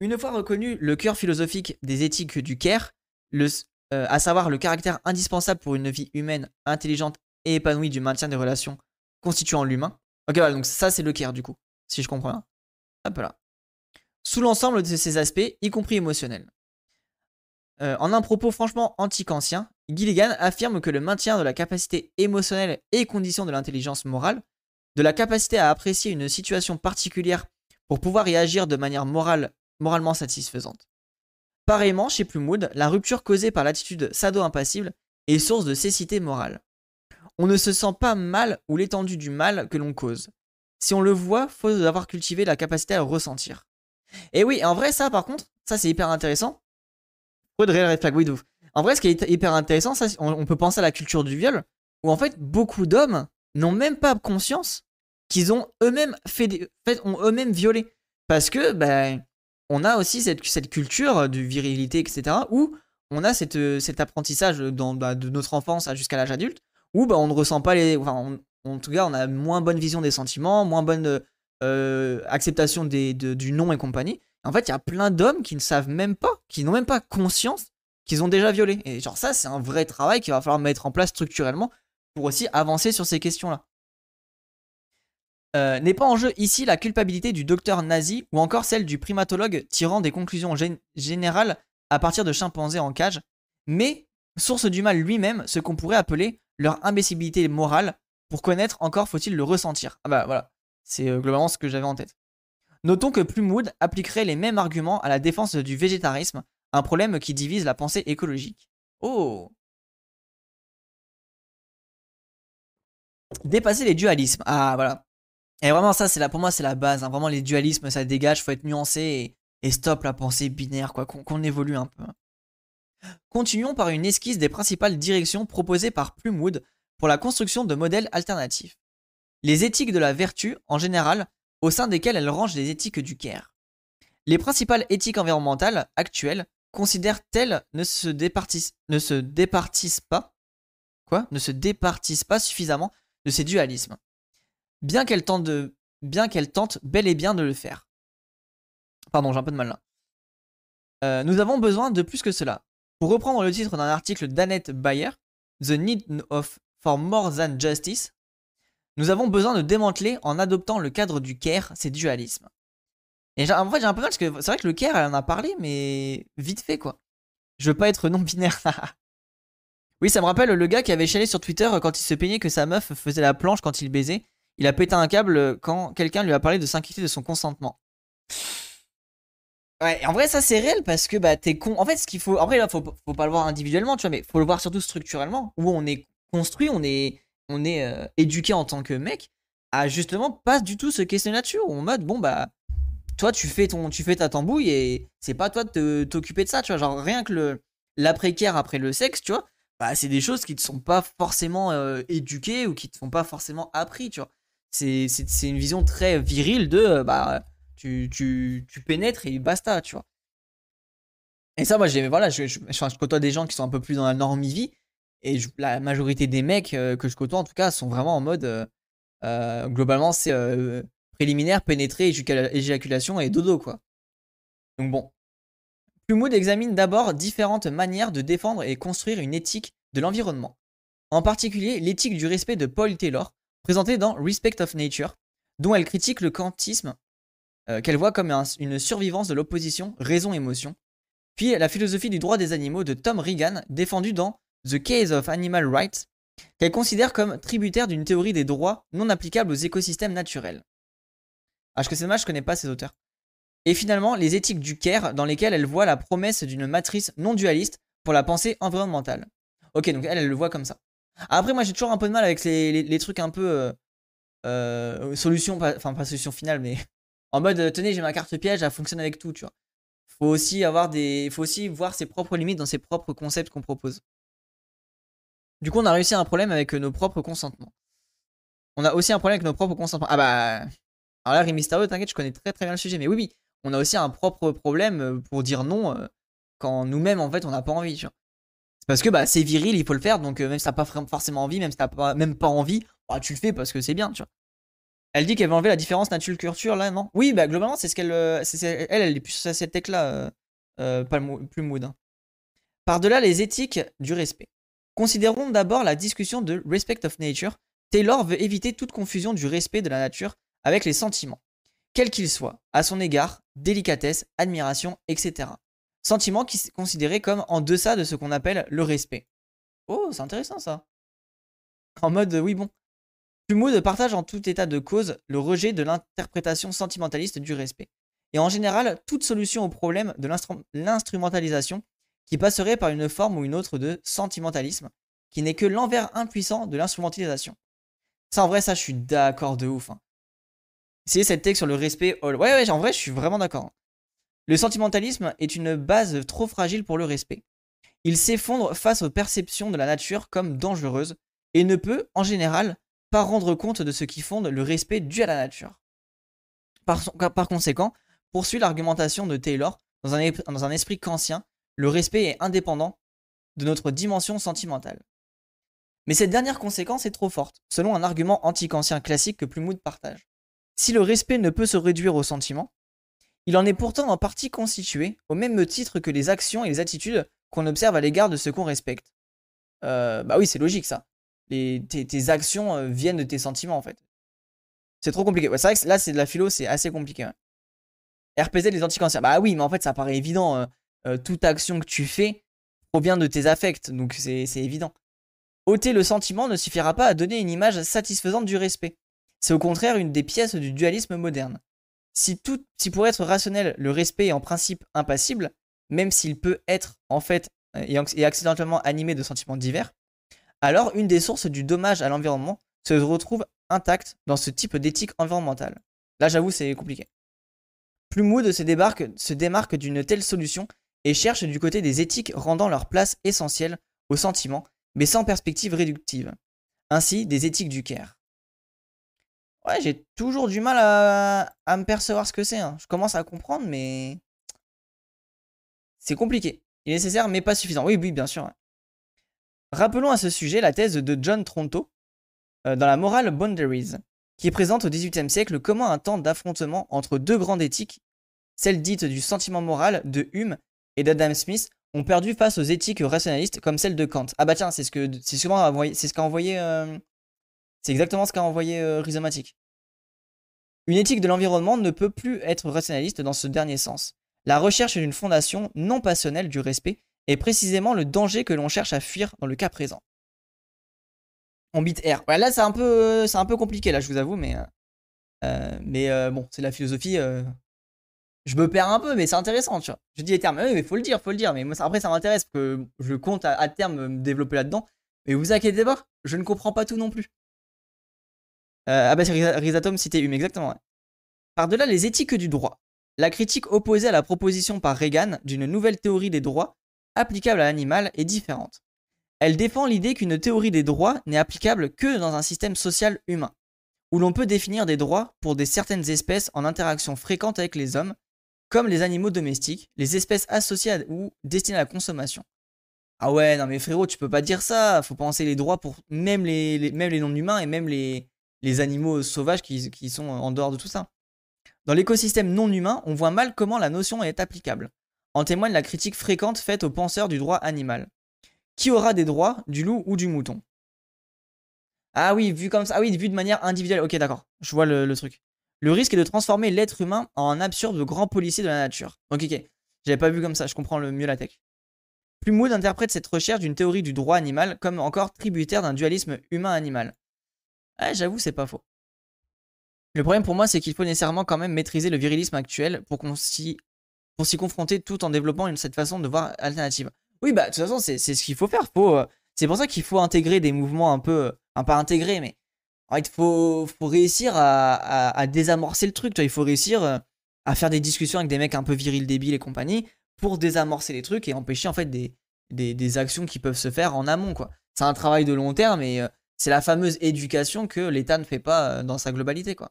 Une fois reconnu le cœur philosophique des éthiques du Caire, euh, à savoir le caractère indispensable pour une vie humaine, intelligente et épanouie du maintien des relations constituant l'humain. Ok, voilà, donc ça c'est le Caire du coup, si je comprends bien. Hop là. Sous l'ensemble de ces aspects, y compris émotionnels. Euh, en un propos franchement anti-kantien, Gilligan affirme que le maintien de la capacité émotionnelle et condition de l'intelligence morale de la capacité à apprécier une situation particulière pour pouvoir y agir de manière morale, moralement satisfaisante. Pareillement, chez Plumwood, la rupture causée par l'attitude sado-impassible est source de cécité morale. On ne se sent pas mal ou l'étendue du mal que l'on cause. Si on le voit, faut avoir cultivé la capacité à le ressentir. Et oui, en vrai, ça par contre, ça c'est hyper intéressant. En vrai, ce qui est hyper intéressant, on peut penser à la culture du viol, où en fait, beaucoup d'hommes n'ont même pas conscience qu'ils ont eux-mêmes fait, fait, ont eux-mêmes violé. Parce que, ben, on a aussi cette, cette culture de virilité, etc., où on a cette, cet apprentissage dans, bah, de notre enfance jusqu'à l'âge adulte, où bah, on ne ressent pas les. Enfin, en tout cas, on a moins bonne vision des sentiments, moins bonne euh, acceptation des, du nom et compagnie. En fait, il y a plein d'hommes qui ne savent même pas, qui n'ont même pas conscience qu'ils ont déjà violé. Et genre, ça, c'est un vrai travail qu'il va falloir mettre en place structurellement pour aussi avancer sur ces questions-là. Euh, n'est pas en jeu ici la culpabilité du docteur nazi ou encore celle du primatologue tirant des conclusions générales à partir de chimpanzés en cage, mais source du mal lui-même, ce qu'on pourrait appeler leur imbécilité morale. Pour connaître, encore faut-il le ressentir? Ah bah voilà, c'est euh, globalement ce que j'avais en tête. Notons que Plumwood appliquerait les mêmes arguments à la défense du végétarisme, un problème qui divise la pensée écologique. Oh Dépasser les dualismes. Ah voilà. Et vraiment ça, c'est pour moi, c'est la base. Hein. Vraiment les dualismes, ça dégage, faut être nuancé et, stop la pensée binaire, quoi, qu'on évolue un peu. Continuons par une esquisse des principales directions proposées par Plumwood pour la construction de modèles alternatifs. Les éthiques de la vertu, en général, au sein desquelles elle range les éthiques du Caire. Les principales éthiques environnementales actuelles considèrent-elles ne se pas, quoi, ne se départissent pas suffisamment de ces dualismes, bien qu'elles tentent bel et bien de le faire. Pardon, j'ai un peu de mal là. Euh, nous avons besoin de plus que cela. Pour reprendre le titre d'un article d'Annette Bayer, The Need of for More Than Justice, nous avons besoin de démanteler en adoptant le cadre du care ces dualismes. Et en fait, j'ai un peu mal parce que c'est vrai que le care, elle en a parlé, mais vite fait quoi. Je veux pas être non-binaire. oui, ça me rappelle le gars qui avait chialé sur Twitter quand il se peignait que sa meuf faisait la planche quand il baisait. Il a pété un câble quand quelqu'un lui a parlé de s'inquiéter de son consentement. Ouais, en vrai, ça c'est réel parce que bah t'es con. En fait, ce qu'il faut. Après, là, faut, faut pas le voir individuellement, tu vois, mais faut le voir surtout structurellement. Où on est construit, on est, on est euh, éduqué en tant que mec à justement pas du tout se questionner là-dessus. En mode, bon bah, toi tu fais, ton, tu fais ta tambouille et c'est pas toi de t'occuper de ça, tu vois. Genre, rien que le l'après-care après le sexe, tu vois, bah c'est des choses qui te sont pas forcément euh, éduquées ou qui te font pas forcément appris, tu vois. C'est une vision très virile de euh, bah tu, tu, tu, pénètres et basta, tu vois. Et ça, moi, j'ai, voilà, je, je, je, côtoie des gens qui sont un peu plus dans la normie-vie, et la majorité des mecs euh, que je côtoie, en tout cas, sont vraiment en mode, euh, globalement, c'est préliminaire, pénétrer, éjaculation et dodo, quoi. Donc bon. Plumwood examine d'abord différentes manières de défendre et construire une éthique de l'environnement. En particulier, l'éthique du respect de Paul Taylor, présentée dans Respect of Nature, dont elle critique le quantisme euh, qu'elle voit comme une survivance de l'opposition raison-émotion, puis la philosophie du droit des animaux de Tom Regan, défendue dans The Case of Animal Rights, qu'elle considère comme tributaire d'une théorie des droits non applicables aux écosystèmes naturels. Ah, que c'est dommage, je connais pas ces auteurs. Et finalement, les éthiques du Caire, dans lesquelles elle voit la promesse d'une matrice non dualiste pour la pensée environnementale. Ok, donc elle, elle le voit comme ça. Après, moi, j'ai toujours un peu de mal avec les, trucs un peu euh, euh, solution, enfin pas solution finale, mais en mode euh, tenez j'ai ma carte piège elle fonctionne avec tout tu vois. Faut aussi avoir des faut aussi voir ses propres limites dans ses propres concepts qu'on propose. Du coup on a réussi un problème avec nos propres consentements. On a aussi un problème avec nos propres consentements. Ah bah alors là Rémi t'inquiète je connais très très bien le sujet mais oui oui on a aussi un propre problème euh, pour dire non euh, quand nous-mêmes en fait on n'a pas envie tu vois parce que bah c'est viril il faut le faire donc même si t'as pas forcément envie même si t'as pas même pas envie bah, tu le fais parce que c'est bien tu vois elle dit qu'elle veut enlever la différence nature-culture, là, non? Oui, bah globalement, c'est ce qu'elle. Euh, elle, elle est plus sur cette tech-là, euh, euh, pas plus mood. Hein. Par-delà les éthiques du respect. Considérons d'abord la discussion de Respect of Nature. Taylor veut éviter toute confusion du respect de la nature avec les sentiments, quels qu'ils soient, à son égard, délicatesse, admiration, etc. Sentiments qui sont considérés comme en deçà de ce qu'on appelle le respect. Oh, c'est intéressant ça. En mode, oui, bon, Plumwood partage en tout état de cause le rejet de l'interprétation sentimentaliste du respect, et en général toute solution au problème de l'instrumentalisation qui passerait par une forme ou une autre de sentimentalisme, qui n'est que l'envers impuissant de l'instrumentalisation. Ça en vrai, ça je suis d'accord de ouf. Hein. C'est cette texte sur le respect. Ouais, ouais, en vrai, je suis vraiment d'accord. Le sentimentalisme est une base trop fragile pour le respect. Il s'effondre face aux perceptions de la nature comme dangereuse et ne peut, en général, pas rendre compte de ce qui fonde le respect dû à la nature. Par, conséquent, poursuit l'argumentation de Taylor, dans un, dans un esprit kantien, le respect est indépendant de notre dimension sentimentale. Mais cette dernière conséquence est trop forte, selon un argument anti-kantien classique que Plumwood partage. Si le respect ne peut se réduire au sentiment, il en est pourtant en partie constitué, au même titre que les actions et les attitudes qu'on observe à l'égard de ce qu'on respecte. Euh, bah oui, c'est logique ça tes, actions euh, viennent de tes sentiments en fait. C'est trop compliqué. c'est vrai que là, c'est de la philo, c'est assez compliqué. RPZ, les anticanciens. Bah oui, mais en fait, ça paraît évident. Euh, toute action que tu fais provient de tes affects, donc c'est évident. Ôter le sentiment ne suffira pas à donner une image satisfaisante du respect. C'est au contraire une des pièces du dualisme moderne. Si, tout, si pour être rationnel, le respect est en principe impassible, même s'il peut être en fait et accidentellement animé de sentiments divers, alors une des sources du dommage à l'environnement se retrouve intacte dans ce type d'éthique environnementale. Là, j'avoue, c'est compliqué. Plumwood se, se démarque d'une telle solution et cherche du côté des éthiques rendant leur place essentielle aux sentiments, mais sans perspective réductive. Ainsi, des éthiques du care. Ouais, j'ai toujours du mal à, me percevoir ce que c'est. Hein. Je commence à comprendre, mais c'est compliqué. Il est nécessaire, mais pas suffisant. Oui, oui, bien sûr. Rappelons à ce sujet la thèse de John Tronto euh, dans la Moral Boundaries, qui présente au XVIIIe siècle comment un temps d'affrontement entre deux grandes éthiques, celle dite du sentiment moral de Hume et d'Adam Smith, ont perdu face aux éthiques rationalistes comme celle de Kant. Ah bah tiens, c'est ce que ce qu'a envoyé, euh, c'est exactement ce qu'a envoyé euh, Rhizomatic. Une éthique de l'environnement ne peut plus être rationaliste dans ce dernier sens. La recherche d'une fondation non passionnelle du respect est précisément le danger que l'on cherche à fuir dans le cas présent. On bit R. Là, c'est un, peu, c'est un peu compliqué, là, je vous avoue, mais, euh, euh, mais euh, bon, c'est la philosophie. je me perds un peu, mais c'est intéressant, tu vois. Je dis les termes, mais faut le dire, faut le dire. Mais moi, après, ça m'intéresse, parce que je compte à, terme me développer là-dedans. Mais vous inquiétez pas, je ne comprends pas tout non plus. Ah bah, c'est Rhizatom cité Hume, exactement. Par-delà les éthiques du droit, la critique opposée à la proposition par Reagan d'une nouvelle théorie des droits applicable à l'animal est différente. Elle défend l'idée qu'une théorie des droits n'est applicable que dans un système social humain, où l'on peut définir des droits pour des certaines espèces en interaction fréquente avec les hommes, comme les animaux domestiques, les espèces associées ou destinées à la consommation. Ah ouais, non mais frérot, tu peux pas dire ça, faut penser les droits pour même les non-humains et même les, les animaux sauvages qui, sont en dehors de tout ça. Dans l'écosystème non humain, on voit mal comment la notion est applicable. En témoigne la critique fréquente faite aux penseurs du droit animal. Qui aura des droits, du loup ou du mouton? Ah oui, vu comme ça, ah oui, vu de manière individuelle. Ok, d'accord, je vois le, truc. Le risque est de transformer l'être humain en un absurde grand policier de la nature. Ok, ok. J'avais pas vu comme ça, je comprends le mieux la tech. Plumwood interprète cette recherche d'une théorie du droit animal comme encore tributaire d'un dualisme humain-animal. Ah, j'avoue, c'est pas faux. Le problème pour moi, c'est qu'il faut nécessairement quand même maîtriser le virilisme actuel pour s'y confronter tout en développant une, cette façon de voir alternative. Oui, bah de toute façon, c'est ce qu'il faut faire. Faut, euh, c'est pour ça qu'il faut intégrer des mouvements un peu, enfin pas intégrer, mais il faut, réussir à, désamorcer le truc. Il faut réussir euh, à faire des discussions avec des mecs un peu virils, débiles et compagnie pour désamorcer les trucs et empêcher en fait des, actions qui peuvent se faire en amont. C'est un travail de long terme et euh, c'est la fameuse éducation que l'État ne fait pas dans sa globalité, quoi.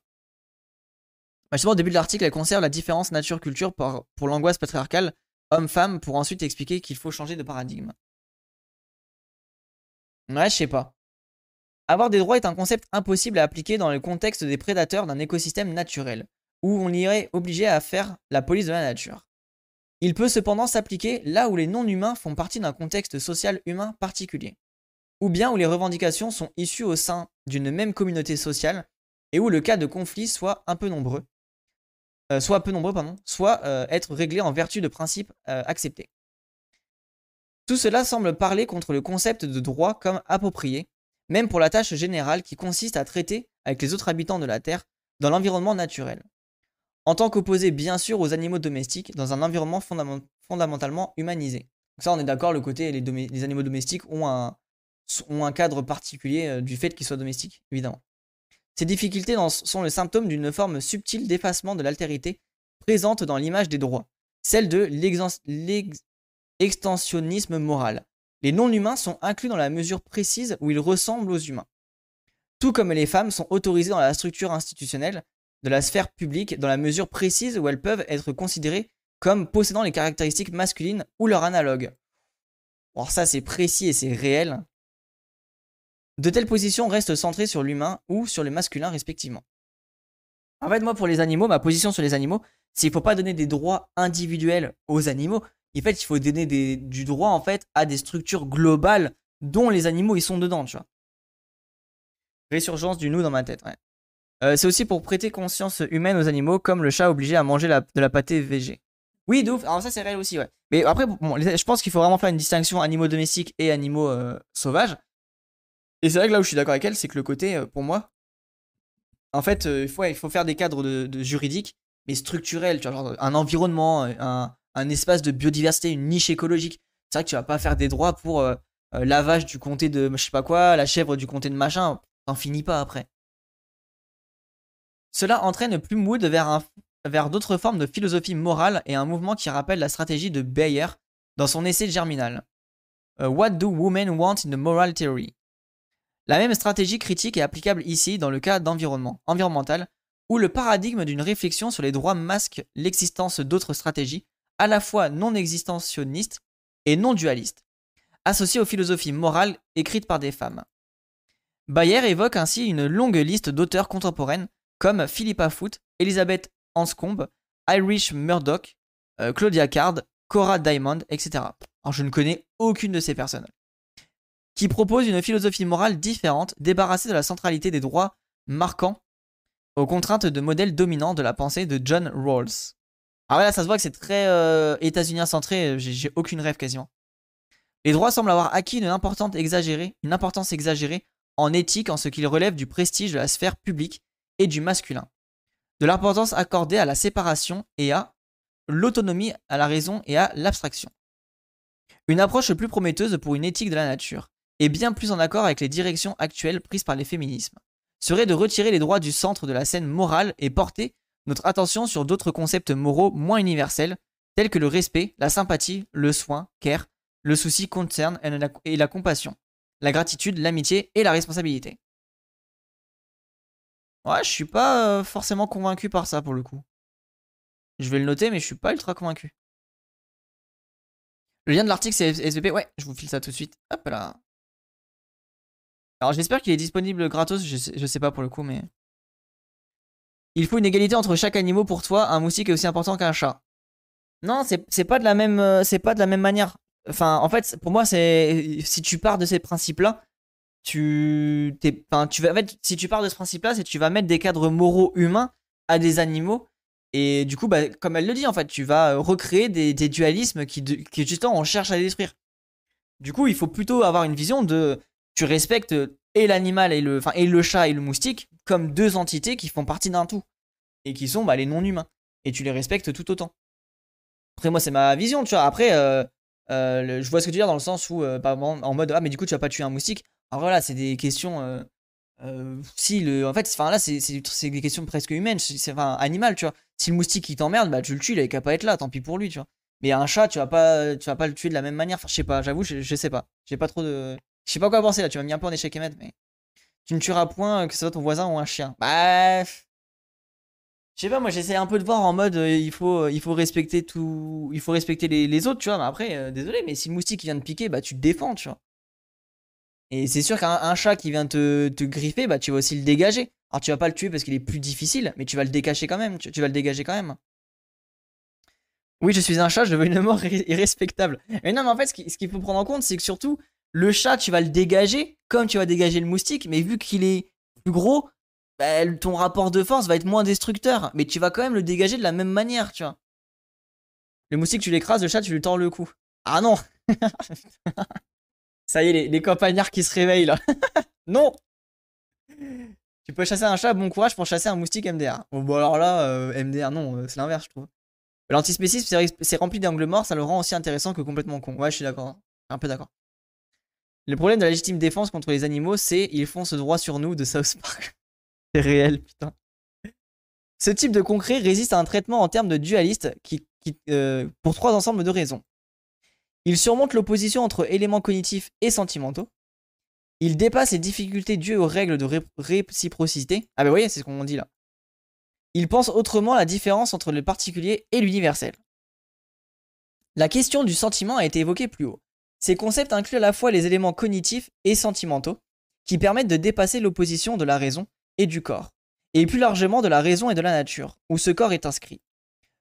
Bah, justement, au début de l'article, elle conserve la différence nature-culture pour, l'angoisse patriarcale homme-femme pour ensuite expliquer qu'il faut changer de paradigme. Ouais, je sais pas. Avoir des droits est un concept impossible à appliquer dans le contexte des prédateurs d'un écosystème naturel, où on irait obligé à faire la police de la nature. Il peut cependant s'appliquer là où les non-humains font partie d'un contexte social humain particulier, ou bien où les revendications sont issues au sein d'une même communauté sociale et où le cas de conflit soit un peu nombreux, euh, soit peu nombreux, pardon, soit euh, être réglés en vertu de principes euh, acceptés. Tout cela semble parler contre le concept de droit comme approprié, même pour la tâche générale qui consiste à traiter avec les autres habitants de la Terre dans l'environnement naturel. En tant qu'opposé bien sûr aux animaux domestiques dans un environnement fondamentalement humanisé. Donc ça on est d'accord, le côté les, animaux domestiques ont un, ont un cadre particulier du fait qu'ils soient domestiques, évidemment. Ces difficultés sont le symptôme d'une forme subtile d'effacement de l'altérité présente dans l'image des droits, celle de l'extensionnisme moral. Les non-humains sont inclus dans la mesure précise où ils ressemblent aux humains. Tout comme les femmes sont autorisées dans la structure institutionnelle de la sphère publique dans la mesure précise où elles peuvent être considérées comme possédant les caractéristiques masculines ou leur analogue. Alors ça c'est précis et c'est réel. De telles positions restent centrées sur l'humain ou sur le masculin respectivement. En fait, moi, pour les animaux, ma position sur les animaux, c'est qu'il ne faut pas donner des droits individuels aux animaux. En fait, il faut donner du droit en fait à des structures globales dont les animaux ils sont dedans, tu vois. Résurgence du nous dans ma tête. Euh, c'est aussi pour prêter conscience humaine aux animaux, comme le chat obligé à manger de la pâté végé. Oui, de ouf. Alors ça, c'est réel aussi, ouais. Mais après, je pense qu'il faut vraiment faire une distinction animaux domestiques et animaux euh, sauvages. Et c'est vrai que là où je suis d'accord avec elle, c'est que le côté, euh, pour moi, en fait, il, faut, il faut faire des cadres juridiques, mais structurels. Tu vois, genre un environnement, un, un, espace de biodiversité, une niche écologique. C'est vrai que tu vas pas faire des droits pour la vache du comté de je sais pas quoi, la chèvre du comté de machin. T'en finis pas après. Cela entraîne plus Mood vers, vers d'autres formes de philosophie morale et un mouvement qui rappelle la stratégie de Bayer dans son essai germinal. Euh, What do women want in the moral theory? La même stratégie critique est applicable ici dans le cas d'environnement environnemental, où le paradigme d'une réflexion sur les droits masque l'existence d'autres stratégies, à la fois non existentionnistes et non dualistes, associées aux philosophies morales écrites par des femmes. Bayer évoque ainsi une longue liste d'auteurs contemporaines comme Philippa Foot, Elizabeth Anscombe, Irish Murdoch, euh, Claudia Card, Cora Diamond, etc. Alors je ne connais aucune de ces personnes. Qui proposent une philosophie morale différente, débarrassée de la centralité des droits marquants aux contraintes de modèles dominants de la pensée de John Rawls. Alors là, ça se voit que c'est très euh, états-unien centré, j'ai aucune rêve quasiment. Les droits semblent avoir acquis une importance exagérée, une importance exagérée en éthique en ce qu'il relève du prestige de la sphère publique et du masculin, de l'importance accordée à la séparation et à l'autonomie, à la raison et à l'abstraction. Une approche plus prometteuse pour une éthique de la nature, et bien plus en accord avec les directions actuelles prises par les féminismes, serait de retirer les droits du centre de la scène morale et porter notre attention sur d'autres concepts moraux moins universels, tels que le respect, la sympathie, le soin, care, le souci, concerne et la compassion, la gratitude, l'amitié et la responsabilité. Ouais, je suis pas euh, forcément convaincu par ça pour le coup. Je vais le noter, mais je suis pas ultra convaincu. Le lien de l'article c'est SVP. Ouais, je vous file ça tout de suite. Hop là. Alors j'espère qu'il est disponible gratos. Je sais, sais pas pour le coup, mais. Il faut une égalité entre chaque animal pour toi. Un moustique est aussi important qu'un chat. Non, c'est pas de la même, euh, pas de la même manière. Enfin, en fait, pour moi, c'est si tu pars de ces principes-là, tu, t'es, tu vas mettre, si tu pars de ce principe-là, c'est tu vas mettre des cadres moraux humains à des animaux. Et du coup, bah, comme elle le dit, en fait, tu vas euh, recréer des, dualismes qui, qui, justement, on cherche à détruire. Du coup, il faut plutôt avoir une vision de, tu respectes et l'animal et le, enfin, et le chat et le moustique comme deux entités qui font partie d'un tout et qui sont bah, les non-humains. Et tu les respectes tout autant. Après, moi, c'est ma vision, tu vois. Après, euh, euh, je vois ce que tu veux dire dans le sens où, euh, en mode, ah, mais du coup, tu vas pas tuer un moustique. Alors voilà, c'est des questions. Euh, si le, en fait, enfin là, c'est des questions presque humaines, c'est enfin animal, tu vois. Si le moustique il t'emmerde, bah tu le tues, il est qu'à pas être là, tant pis pour lui, tu vois. Mais un chat, tu vas pas, tu vas pas le tuer de la même manière. Je sais pas, j'avoue, je, sais pas. J'ai pas trop de, je sais pas quoi penser là. Tu m'as mis un peu en échec et mais tu ne tueras point que ce soit ton voisin ou un chien. Bref. Je sais pas, moi j'essaie un peu de voir en mode euh, il, faut, euh, il faut respecter tout. Il faut respecter les, autres, tu vois. Mais après, euh, désolé, mais si le moustique vient te piquer, bah tu te défends, tu vois. Et c'est sûr qu'un chat qui vient te, te, griffer, bah tu vas aussi le dégager. Alors tu vas pas le tuer parce qu'il est plus difficile, mais tu vas le décacher quand même. Tu, vas le dégager quand même. Oui, je suis un chat, je veux une mort irrespectable. Mais non, mais en fait, ce qu'il faut prendre en compte, c'est que surtout, le chat, tu vas le dégager comme tu vas dégager le moustique, mais vu qu'il est plus gros, bah, ton rapport de force va être moins destructeur, mais tu vas quand même le dégager de la même manière, tu vois. Le moustique, tu l'écrases, le chat, tu lui tords le cou. Ah non Ça y est, les, campagnards qui se réveillent là. non Tu peux chasser un chat, bon courage pour chasser un moustique MDR. Bon, alors là, euh, MDR, non, euh, c'est l'inverse, je trouve. L'antispécisme, c'est rempli d'angles morts, ça le rend aussi intéressant que complètement con. Ouais, je suis d'accord. Hein. Un peu d'accord. Le problème de la légitime défense contre les animaux, c'est ils font ce droit sur nous de South Park. C'est réel, putain. Ce type de concret résiste à un traitement en termes de dualiste qui, euh, pour trois ensembles de raisons. Il surmonte l'opposition entre éléments cognitifs et sentimentaux. Il dépasse les difficultés dues aux règles de réciprocité. Ah bah vous voyez, c'est ce qu'on dit là. Il pense autrement la différence entre le particulier et l'universel. La question du sentiment a été évoquée plus haut. Ces concepts incluent à la fois les éléments cognitifs et sentimentaux, qui permettent de dépasser l'opposition de la raison et du corps, et plus largement de la raison et de la nature, où ce corps est inscrit.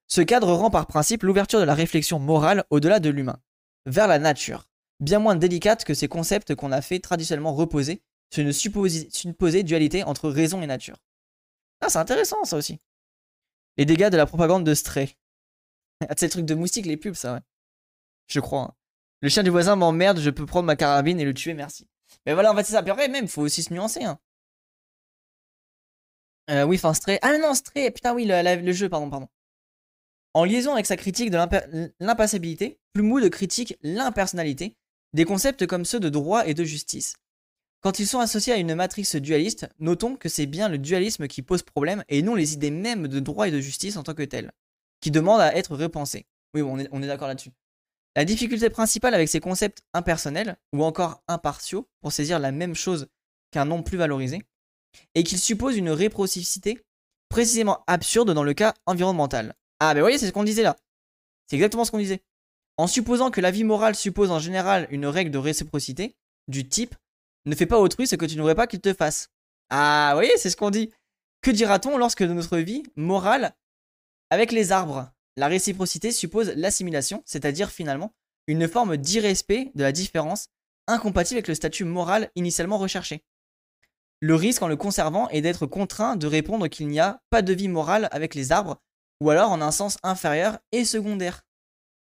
Ce cadre rend par principe l'ouverture de la réflexion morale au-delà de l'humain, vers la nature, bien moins délicate que ces concepts qu'on a fait traditionnellement reposer sur une supposée dualité entre raison et nature. Ah, c'est intéressant ça aussi. Les dégâts de la propagande de Stray. C'est le truc de moustique, les pubs, ça, ouais. Je crois. hein. Le chien du voisin m'emmerde, je peux prendre ma carabine et le tuer, merci. Mais voilà, en fait, c'est ça. Puis après, même, faut aussi se nuancer. Hein. Euh, oui, enfin, Stray. Ah non, Stray, putain, oui, le, jeu, pardon, pardon. En liaison avec sa critique de l'impa- l'impassibilité, Plumwood critique l'impersonnalité, des concepts comme ceux de droit et de justice. Quand ils sont associés à une matrice dualiste, notons que c'est bien le dualisme qui pose problème et non les idées mêmes de droit et de justice en tant que telles, qui demandent à être repensées. Oui, on est, on est d'accord là-dessus. La difficulté principale avec ces concepts impersonnels, ou encore impartiaux, pour saisir la même chose qu'un nom plus valorisé, est qu'ils supposent une réciprocité précisément absurde dans le cas environnemental. Ah, ben voyez, c'est ce qu'on disait là. C'est exactement ce qu'on disait. En supposant que la vie morale suppose en général une règle de réciprocité, du type ne fais pas autrui ce que tu n'aurais pas qu'il te fasse. Ah, vous voyez, c'est ce qu'on dit. Que dira-t-on lorsque notre vie morale, avec les arbres, la réciprocité suppose l'assimilation, c'est-à-dire finalement une forme d'irrespect de la différence incompatible avec le statut moral initialement recherché. Le risque en le conservant est d'être contraint de répondre qu'il n'y a pas de vie morale avec les arbres, ou alors en un sens inférieur et secondaire.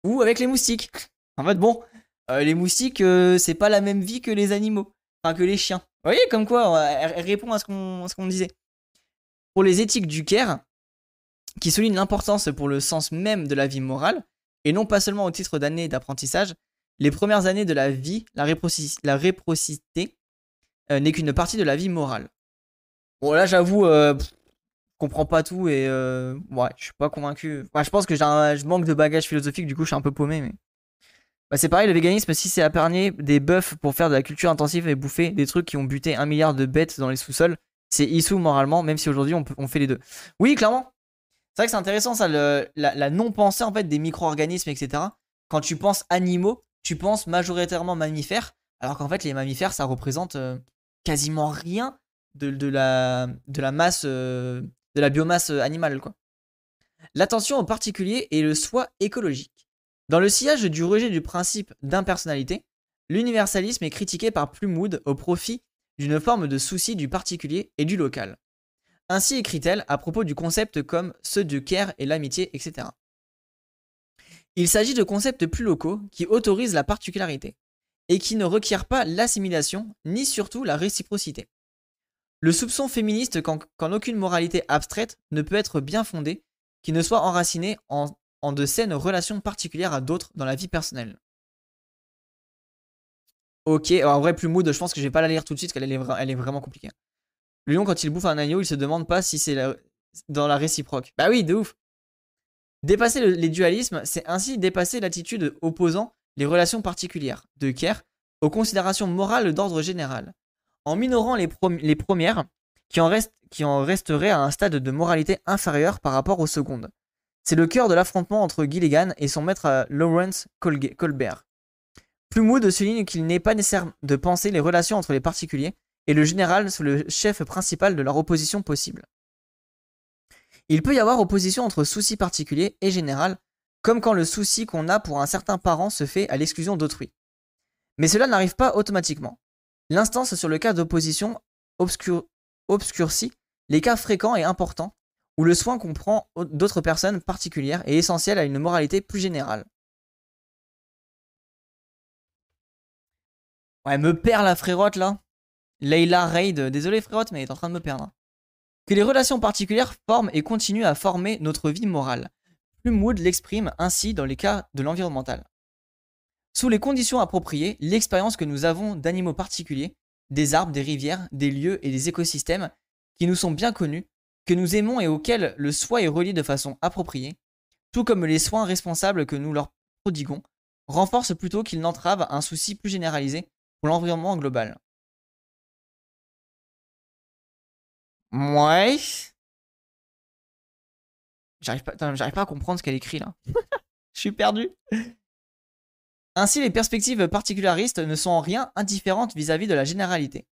Ou avec les moustiques. En mode, bon, euh, les moustiques, euh, c'est pas la même vie que les animaux, enfin que les chiens. Vous voyez, comme quoi, elle, répond à ce qu'on ce qu'on disait. Pour les éthiques du Caire, qui soulignent l'importance pour le sens même de la vie morale, et non pas seulement au titre d'années d'apprentissage, les premières années de la vie, la, la réprocité, euh, n'est qu'une partie de la vie morale. Bon, là, j'avoue, euh, comprends pas tout et euh, ouais, je suis pas convaincu. Je pense que je manque de bagage philosophique, du coup, je suis un peu paumé, mais. Bah, c'est pareil, le véganisme, si c'est épargner des bœufs pour faire de la culture intensive et bouffer des trucs qui ont buté un milliard de bêtes dans les sous-sols, c'est issou moralement, même si aujourd'hui on, on fait les deux. Oui, clairement. C'est vrai que c'est intéressant ça, la, non-pensée en fait des micro-organismes, etc. Quand tu penses animaux, tu penses majoritairement mammifères, alors qu'en fait les mammifères ça représente euh, quasiment rien de, la, masse, euh, de la biomasse euh, animale quoi. L'attention au particulier et le soi écologique. Dans le sillage du rejet du principe d'impersonnalité, l'universalisme est critiqué par Plumwood au profit d'une forme de souci du particulier et du local. Ainsi écrit-elle à propos du concept comme ceux du care et l'amitié, etc. Il s'agit de concepts plus locaux qui autorisent la particularité et qui ne requièrent pas l'assimilation ni surtout la réciprocité. Le soupçon féministe qu'en aucune moralité abstraite ne peut être bien fondée, qui ne soit enracinée en, de saines relations particulières à d'autres dans la vie personnelle. Ok, en vrai, plus mood, je pense que je vais pas la lire tout de suite, qu'elle elle est vraiment compliquée. Le lion, quand il bouffe un agneau, il se demande pas si c'est dans la réciproque. Bah oui, de ouf. Dépasser le- les dualismes, c'est ainsi dépasser l'attitude opposant les relations particulières de Kerr aux considérations morales d'ordre général, en minorant les, les premières qui en, restent- qui en resteraient à un stade de moralité inférieur par rapport aux secondes. C'est le cœur de l'affrontement entre Gilligan et son maître euh, Lawrence Colbert. Plumwood souligne qu'il n'est pas nécessaire de penser les relations entre les particuliers et le général sur le chef principal de leur opposition possible. Il peut y avoir opposition entre souci particulier et général, comme quand le souci qu'on a pour un certain parent se fait à l'exclusion d'autrui. Mais cela n'arrive pas automatiquement. L'instance sur le cas d'opposition obscur- obscurcit les cas fréquents et importants où le soin qu'on prend au- d'autres personnes particulières est essentiel à une moralité plus générale. Ouais, me perd la frérotte là. Leila Raid, désolé frérotte, mais elle est en train de me perdre. Que les relations particulières forment et continuent à former notre vie morale. Plumwood l'exprime ainsi dans les cas de l'environnemental. Sous les conditions appropriées, l'expérience que nous avons d'animaux particuliers, des arbres, des rivières, des lieux et des écosystèmes qui nous sont bien connus, que nous aimons et auxquels le soi est relié de façon appropriée, tout comme les soins responsables que nous leur prodiguons, renforce plutôt qu'il n'entrave un souci plus généralisé pour l'environnement global. Ouais. J'arrive pas, j'arrive pas à comprendre ce qu'elle écrit là. Je suis perdu. Ainsi, les perspectives particularistes ne sont en rien indifférentes vis-à-vis de la généralité,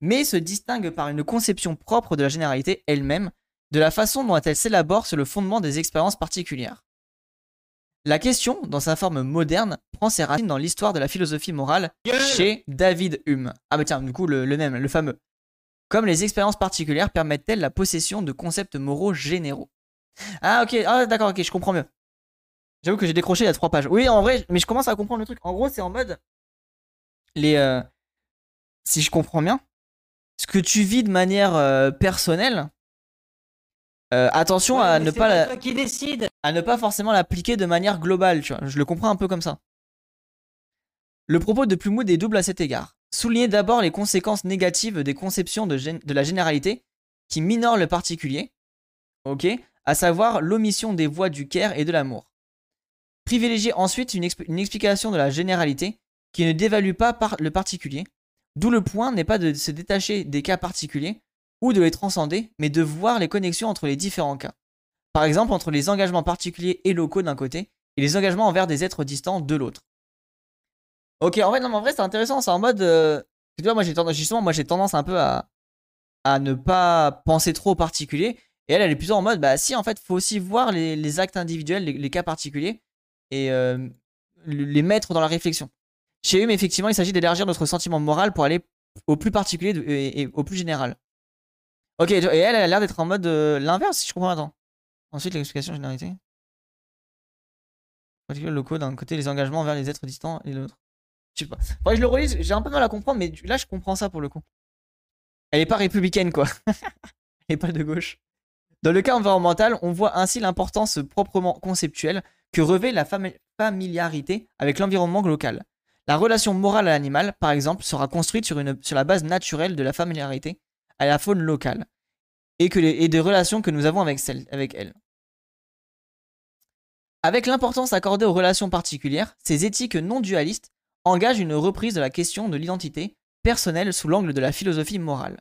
mais se distinguent par une conception propre de la généralité elle-même, de la façon dont elle s'élabore sur le fondement des expériences particulières. La question, dans sa forme moderne, prend ses racines dans l'histoire de la philosophie morale chez David Hume. Ah bah tiens, du coup, le, le même, le fameux. Comme les expériences particulières permettent-elles la possession de concepts moraux généraux? Ah ok, ah, d'accord, ok, je comprends mieux. J'avoue que j'ai décroché il y a trois pages. Oui, en vrai, mais je commence à comprendre le truc. En gros, c'est en mode. Les. euh, si je comprends bien, ce que tu vis de manière euh, personnelle, euh, attention Ouais, à, ne pas la- toi qui décide. à ne pas forcément l'appliquer de manière globale, tu vois. Je le comprends un peu comme ça. Le propos de Plumwood est double à cet égard. Souligner d'abord les conséquences négatives des conceptions de, la généralité qui minorent le particulier, ok, à savoir l'omission des voies du care et de l'amour. Privilégier ensuite une, expl- une explication de la généralité qui ne dévalue pas le particulier, d'où le point n'est pas de se détacher des cas particuliers ou de les transcender, mais de voir les connexions entre les différents cas. Par exemple, entre les engagements particuliers et locaux d'un côté et les engagements envers des êtres distants de l'autre. Ok, en vrai, non, mais en vrai, c'est intéressant. C'est en mode. euh, tu vois, moi, j'ai tendance, justement, moi, j'ai tendance un peu à, à ne pas penser trop au particulier. Et elle, elle est plutôt en mode, bah, si, en fait, faut aussi voir les, les actes individuels, les, cas particuliers, et euh, les mettre dans la réflexion. Chez Hume, effectivement, il s'agit d'élargir notre sentiment moral pour aller au plus particulier et, au plus général. Ok, et elle, elle a l'air d'être en mode euh, l'inverse, si je comprends. Attends. Ensuite, l'explication généralité. Particuliers locaux d'un côté, les engagements envers les êtres distants et l'autre. Je sais pas. Je le relise, j'ai un peu mal à comprendre, mais là, je comprends ça pour le coup. Elle est pas républicaine, quoi. Elle est pas de gauche. Dans le cas environnemental, on voit ainsi l'importance proprement conceptuelle que revêt la fami- familiarité avec l'environnement local. La relation morale à l'animal, par exemple, sera construite sur, la base naturelle de la familiarité à la faune locale et, des relations que nous avons avec elle. Avec l'importance accordée aux relations particulières, ces éthiques non dualistes engagent une reprise de la question de l'identité personnelle sous l'angle de la philosophie morale.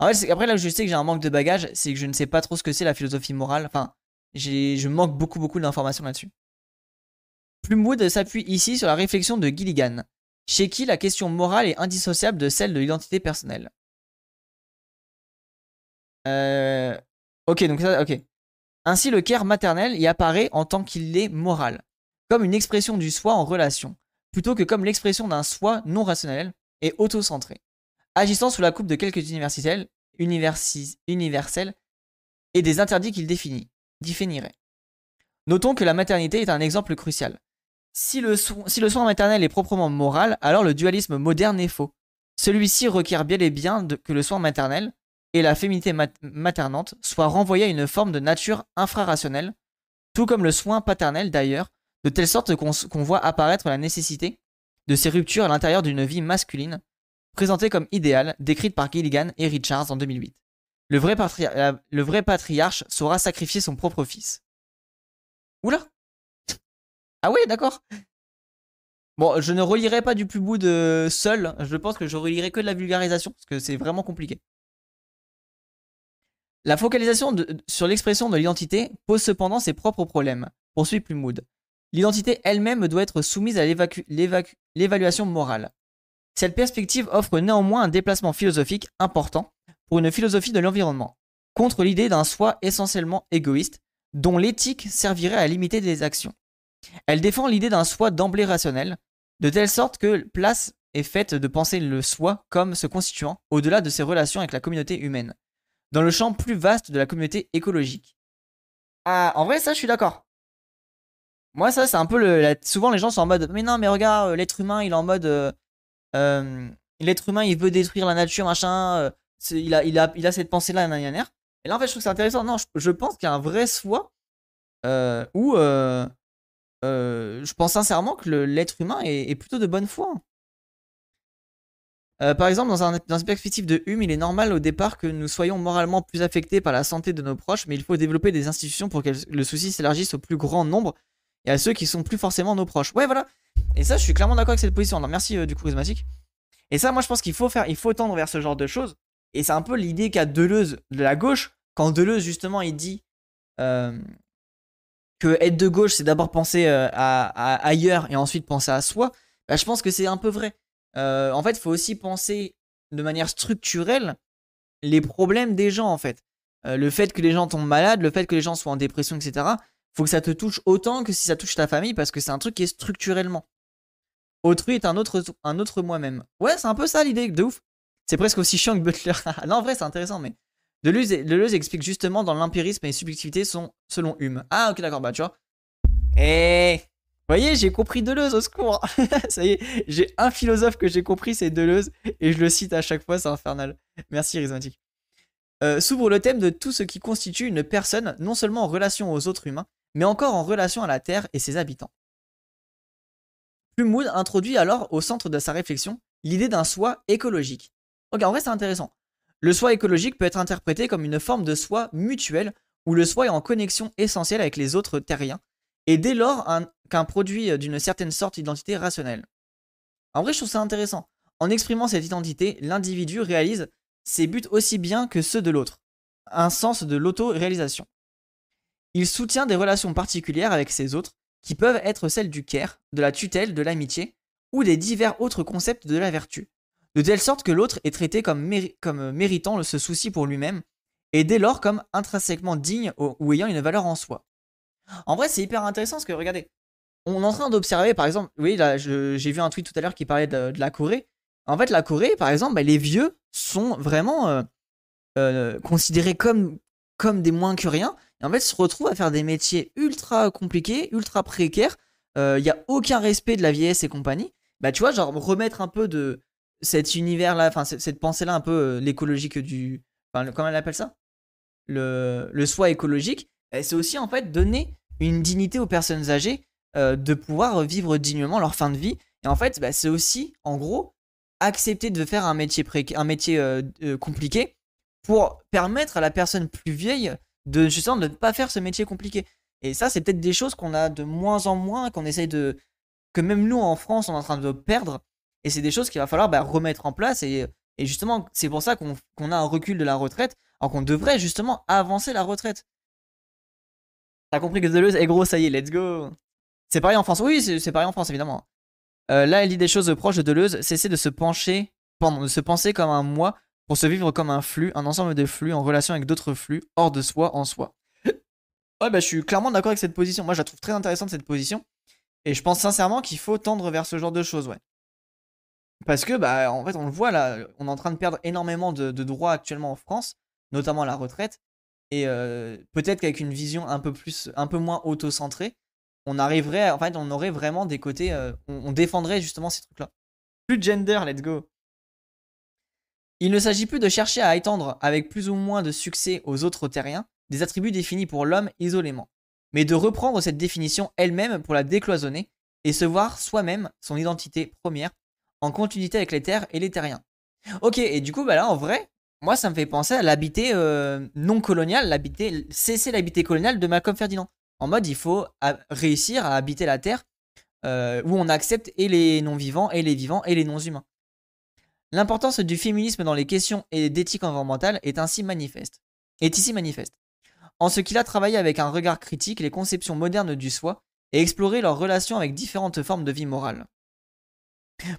En fait, après là je sais que j'ai un manque de bagage, c'est que je ne sais pas trop ce que c'est la philosophie morale. Enfin, je manque beaucoup beaucoup d'informations là-dessus. Plumwood s'appuie ici sur la réflexion de Gilligan, chez qui la question morale est indissociable de celle de l'identité personnelle? Euh... Ok, donc ça, ok. Ainsi, le care maternel y apparaît en tant qu'il est moral, comme une expression du soi en relation, plutôt que comme l'expression d'un soi non rationnel et autocentré, agissant sous la coupe de quelques universels, universels et des interdits qu'il définit, définirait. Notons que la maternité est un exemple crucial. Si le, soin maternel est proprement moral, alors le dualisme moderne est faux. Celui-ci requiert bien et bien que le soin maternel et la féminité mat- maternante soient renvoyés à une forme de nature infrarationnelle, tout comme le soin paternel d'ailleurs, de telle sorte qu'on voit apparaître la nécessité de ces ruptures à l'intérieur d'une vie masculine, présentée comme idéale, décrite par Gilligan et Richards en 2008. Le vrai, patriarche saura sacrifier son propre fils. Oula Ah ouais, d'accord. Bon, je ne relirai pas du plus bout de seul. Je pense que je relirai que de la vulgarisation parce que c'est vraiment compliqué. La focalisation sur l'expression de l'identité pose cependant ses propres problèmes, poursuit Plumwood. L'identité elle-même doit être soumise à l'évaluation morale. Cette perspective offre néanmoins un déplacement philosophique important pour une philosophie de l'environnement, contre l'idée d'un soi essentiellement égoïste, dont l'éthique servirait à limiter des actions. Elle défend l'idée d'un soi d'emblée rationnel, de telle sorte que place est faite de penser le soi comme se constituant au-delà de ses relations avec la communauté humaine, dans le champ plus vaste de la communauté écologique. Ah, en vrai, ça, je suis d'accord. Moi, ça, c'est un peu le. Souvent, les gens sont en mode Mais non, mais regarde, euh, l'être humain, il est en mode. euh, euh, l'être humain, il veut détruire la nature, machin. il, a, il, a, il a cette pensée-là. Et là, en fait, je trouve que c'est intéressant. Non, je, pense qu'il y a un vrai soi où. je pense sincèrement que l'être humain est, plutôt de bonne foi. Par exemple, dans, un, dans une perspective de Hume, il est normal au départ que nous soyons moralement plus affectés par la santé de nos proches, mais il faut développer des institutions pour que le souci s'élargisse au plus grand nombre et à ceux qui sont plus forcément nos proches. Ouais, voilà. Et ça, je suis clairement d'accord avec cette position. Non, merci euh, du charismatique. Et ça, moi, je pense qu'il faut faire, il faut tendre vers ce genre de choses. Et c'est un peu l'idée qu'a Deleuze de la gauche, quand Deleuze, justement, il dit euh, que être de gauche, c'est d'abord penser euh, à, ailleurs et ensuite penser à soi. Bah, je pense que c'est un peu vrai. Euh, en fait, il faut aussi penser de manière structurelle les problèmes des gens, en fait. Le fait que les gens tombent malades, le fait que les gens soient en dépression, etc. Faut que ça te touche autant que si ça touche ta famille parce que c'est un truc qui est structurellement. Autrui est un autre, un autre moi-même. Ouais, c'est un peu ça l'idée, de ouf. C'est presque aussi chiant que Butler. non, en vrai, c'est intéressant, mais. Deleuze, Deleuze explique justement dans l'empirisme et les subjectivités sont selon Hume. Ah, ok, d'accord, bah tu vois. Eh voyez, j'ai compris Deleuze, au secours Ça y est, j'ai un philosophe que j'ai compris, c'est Deleuze, et je le cite à chaque fois, c'est infernal. Merci, Rhizomatique. Euh, s'ouvre le thème de tout ce qui constitue une personne, non seulement en relation aux autres humains, mais encore en relation à la Terre et ses habitants. Plumwood introduit alors au centre de sa réflexion l'idée d'un soi écologique. Ok, en vrai c'est intéressant. Le soi écologique peut être interprété comme une forme de soi mutuel où le soi est en connexion essentielle avec les autres terriens, et dès lors qu'un produit d'une certaine sorte d'identité rationnelle. En vrai, je trouve ça intéressant. En exprimant cette identité, l'individu réalise ses buts aussi bien que ceux de l'autre, un sens de l'auto-réalisation. Il soutient des relations particulières avec ses autres, qui peuvent être celles du care, de la tutelle, de l'amitié, ou des divers autres concepts de la vertu, de telle sorte que l'autre est traité comme, méritant ce souci pour lui-même, et dès lors comme intrinsèquement digne ou ayant une valeur en soi. En vrai, c'est hyper intéressant parce que regardez, on est en train d'observer, par exemple, oui, là, j'ai vu un tweet tout à l'heure qui parlait de, la Corée. En fait, la Corée, par exemple, bah, les vieux sont vraiment euh, euh, considérés comme des moins que rien. Et en fait, se retrouvent à faire des métiers ultra compliqués, ultra précaires. Il euh, n'y a aucun respect de la vieillesse et compagnie. Bah, tu vois, genre, remettre un peu de cet univers-là, enfin, cette pensée-là, un peu l'écologique du. Comment elle appelle ça? Le, soi écologique. C'est aussi, en fait, donner une dignité aux personnes âgées de pouvoir vivre dignement leur fin de vie. Et en fait, bah, c'est aussi, en gros, accepter de faire un métier, un métier compliqué pour permettre à la personne plus vieille de justement de ne pas faire ce métier compliqué. Et ça, c'est peut-être des choses qu'on a de moins en moins, qu'on essaye de. que même nous en France, on est en train de perdre. Et c'est des choses qu'il va falloir bah, remettre en place. Et, et justement, c'est pour ça qu'on a un recul de la retraite, alors qu'on devrait justement avancer la retraite. T'as compris que Deleuze est gros, ça y est, let's go. C'est pareil en France. Oui, c'est pareil en France, évidemment. Euh, là, elle dit des choses proches de Deleuze. Cesser de se pencher, pardon, de se penser comme un moi pour se vivre comme un flux, un ensemble de flux en relation avec d'autres flux, hors de soi, en soi. ouais, bah, je suis clairement d'accord avec cette position. Moi, je la trouve très intéressante, cette position. Et je pense sincèrement qu'il faut tendre vers ce genre de choses, ouais. Parce que, bah, en fait, on le voit là, on est en train de perdre énormément de, droits actuellement en France, notamment la retraite. Et euh, peut-être qu'avec une vision un peu plus, un peu moins auto-centrée, on arriverait, en fait, on aurait vraiment des côtés, euh, on, défendrait justement ces trucs-là. Plus de gender, let's go. Il ne s'agit plus de chercher à étendre avec plus ou moins de succès aux autres terriens des attributs définis pour l'homme isolément, mais de reprendre cette définition elle-même pour la décloisonner et se voir soi-même son identité première en continuité avec les terres et les terriens. Ok, et du coup, bah là, en vrai, moi, ça me fait penser à l'habité euh, non colonial, cesser l'habité colonial de Malcolm Ferdinand en mode il faut réussir à habiter la Terre euh, où on accepte et les non-vivants, et les vivants, et les non-humains. L'importance du féminisme dans les questions d'éthique environnementale est ainsi manifeste. Est ici manifeste. En ce qu'il a travaillé avec un regard critique les conceptions modernes du soi et exploré leurs relations avec différentes formes de vie morale.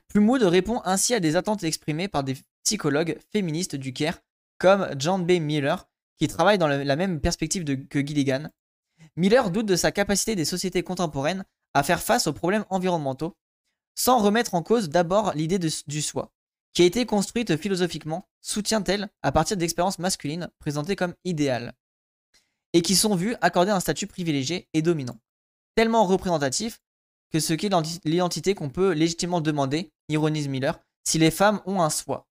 Plumwood répond ainsi à des attentes exprimées par des psychologues féministes du Caire, comme John B. Miller, qui travaille dans la même perspective que Gilligan, Miller doute de sa capacité des sociétés contemporaines à faire face aux problèmes environnementaux, sans remettre en cause d'abord l'idée du soi, qui a été construite philosophiquement, soutient-elle, à partir d'expériences masculines présentées comme idéales, et qui sont vues accorder un statut privilégié et dominant, tellement représentatif que ce qu'est l'identité qu'on peut légitimement demander, ironise Miller, si les femmes ont un soi.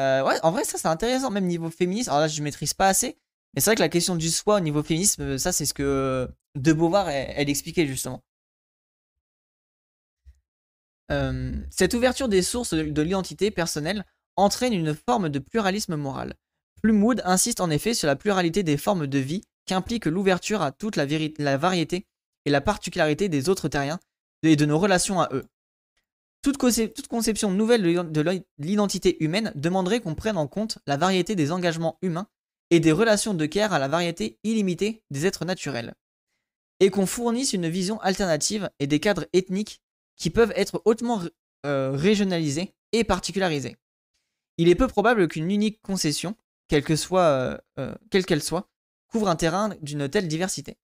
Euh, ouais, en vrai, ça c'est intéressant, même niveau féministe. Alors là, je maîtrise pas assez, mais c'est vrai que la question du soi au niveau féminisme, ça c'est ce que De Beauvoir, elle, expliquait justement. Euh, cette ouverture des sources de, l'identité personnelle entraîne une forme de pluralisme moral. Plumwood insiste en effet sur la pluralité des formes de vie qu'implique l'ouverture à toute la, variété et la particularité des autres terriens et de nos relations à eux. Toute, toute conception nouvelle de l'identité humaine demanderait qu'on prenne en compte la variété des engagements humains et des relations de care à la variété illimitée des êtres naturels, et qu'on fournisse une vision alternative et des cadres ethniques qui peuvent être hautement euh, régionalisés et particularisés. Il est peu probable qu'une unique concession, quelle euh, euh, quelle soit, couvre un terrain d'une telle diversité.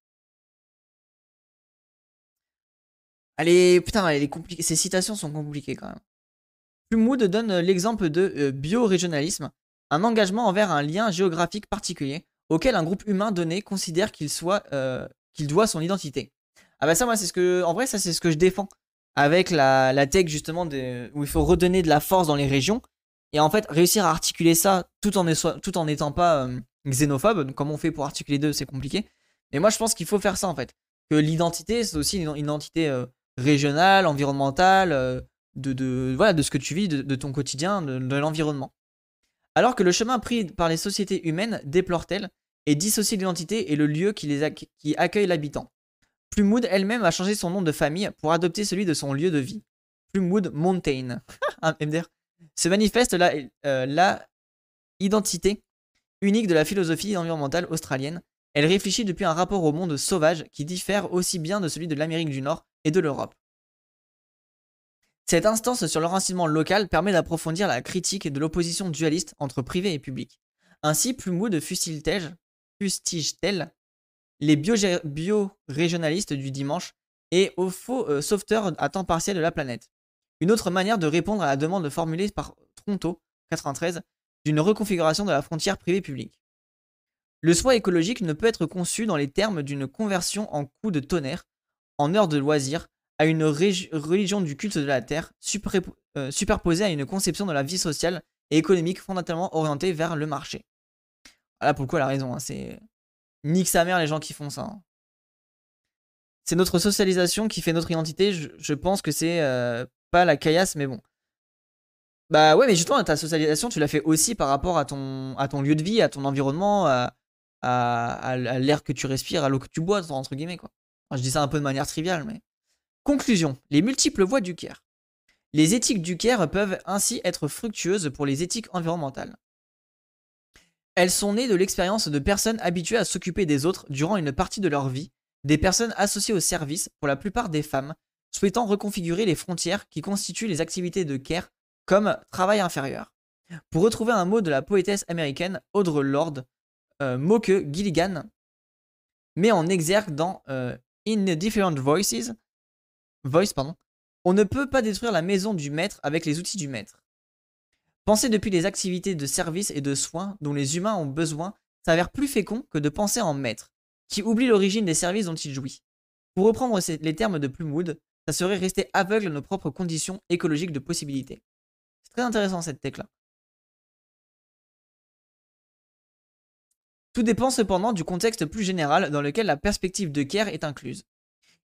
Allez, putain, elle est ces citations sont compliquées quand même. Plumwood donne l'exemple de biorégionalisme, un engagement envers un lien géographique particulier auquel un groupe humain donné considère qu'il soit, euh, qu'il doit son identité. Ah bah ça, moi, c'est ce que, en vrai, ça, c'est ce que je défends avec la, la tech justement où il faut redonner de la force dans les régions et en fait réussir à articuler ça tout en n'étant pas euh, xénophobe. Comment on fait pour articuler deux, c'est compliqué. Mais moi, je pense qu'il faut faire ça en fait. Que l'identité, c'est aussi une identité euh, régionale, environnementale, euh, de, de, de ce que tu vis, de, ton quotidien, de, l'environnement. Alors que le chemin pris par les sociétés humaines, déplore-t-elle, et dissocie l'identité et le lieu qui accueille l'habitant? Plumwood elle-même a changé son nom de famille pour adopter celui de son lieu de vie. Plumwood Mountain. MDR. Se manifeste la, euh, la identité unique de la philosophie environnementale australienne. Elle réfléchit depuis un rapport au monde sauvage qui diffère aussi bien de celui de l'Amérique du Nord et de l'Europe. Cette instance sur l'enracinement local permet d'approfondir la critique de l'opposition dualiste entre privé et public. Ainsi, Plumwood fustige-t-elle les bio-régionalistes du dimanche et aux faux euh, sauveteurs à temps partiel de la planète. Une autre manière de répondre à la demande formulée par Toronto 93 d'une reconfiguration de la frontière privée-publique. Le soi écologique ne peut être conçu dans les termes d'une conversion en coup de tonnerre, en heure de loisir, à une religion du culte de la terre, euh, superposée à une conception de la vie sociale et économique fondamentalement orientée vers le marché. Voilà pourquoi la raison, hein, c'est Nique sa mère les gens qui font ça. Hein. C'est notre socialisation qui fait notre identité. Je, pense que c'est euh, pas la caillasse, mais bon. Bah ouais, mais justement, ta socialisation, tu l'as fait aussi par rapport à ton, à ton lieu de vie, à ton environnement, à, l'air que tu respires, à l'eau que tu bois, entre guillemets, quoi. je dis ça un peu de manière triviale, mais. Conclusion les multiples voies du CARE. Les éthiques du CARE peuvent ainsi être fructueuses pour les éthiques environnementales. Elles sont nées de l'expérience de personnes habituées à s'occuper des autres durant une partie de leur vie, des personnes associées au service, pour la plupart des femmes, souhaitant reconfigurer les frontières qui constituent les activités de care comme travail inférieur. Pour retrouver un mot de la poétesse américaine Audre Lorde, euh, mot que Gilligan met en exergue dans euh, In Different Voices, on ne peut pas détruire la maison du maître avec les outils du maître. Penser depuis les activités de service et de soins dont les humains ont besoin s'avère plus fécond que de penser en maître, qui oublie l'origine des services dont il jouit. Pour reprendre les termes de Plumwood, ça serait rester aveugle à nos propres conditions écologiques de possibilités. C'est très intéressant cette tech-là. Tout dépend cependant du contexte plus général dans lequel la perspective de care est incluse.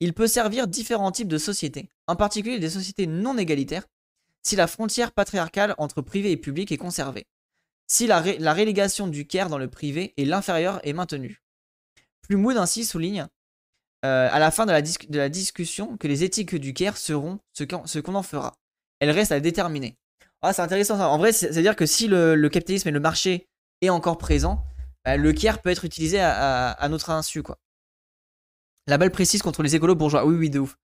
Il peut servir différents types de sociétés, en particulier des sociétés non égalitaires, si la frontière patriarcale entre privé et public est conservée, si la, relégation du care dans le privé et l'inférieur est maintenue. Plumwood ainsi souligne euh, à la fin de la, discussion que les éthiques du care seront ce qu'on en fera. Elles restent à déterminer. Ah, c'est intéressant ça. En vrai, c'est-à-dire que si le, capitalisme et le marché est encore présent, bah, le care peut être utilisé à, notre insu, quoi. La balle précise contre les écolos bourgeois. Oui, oui, de ouf.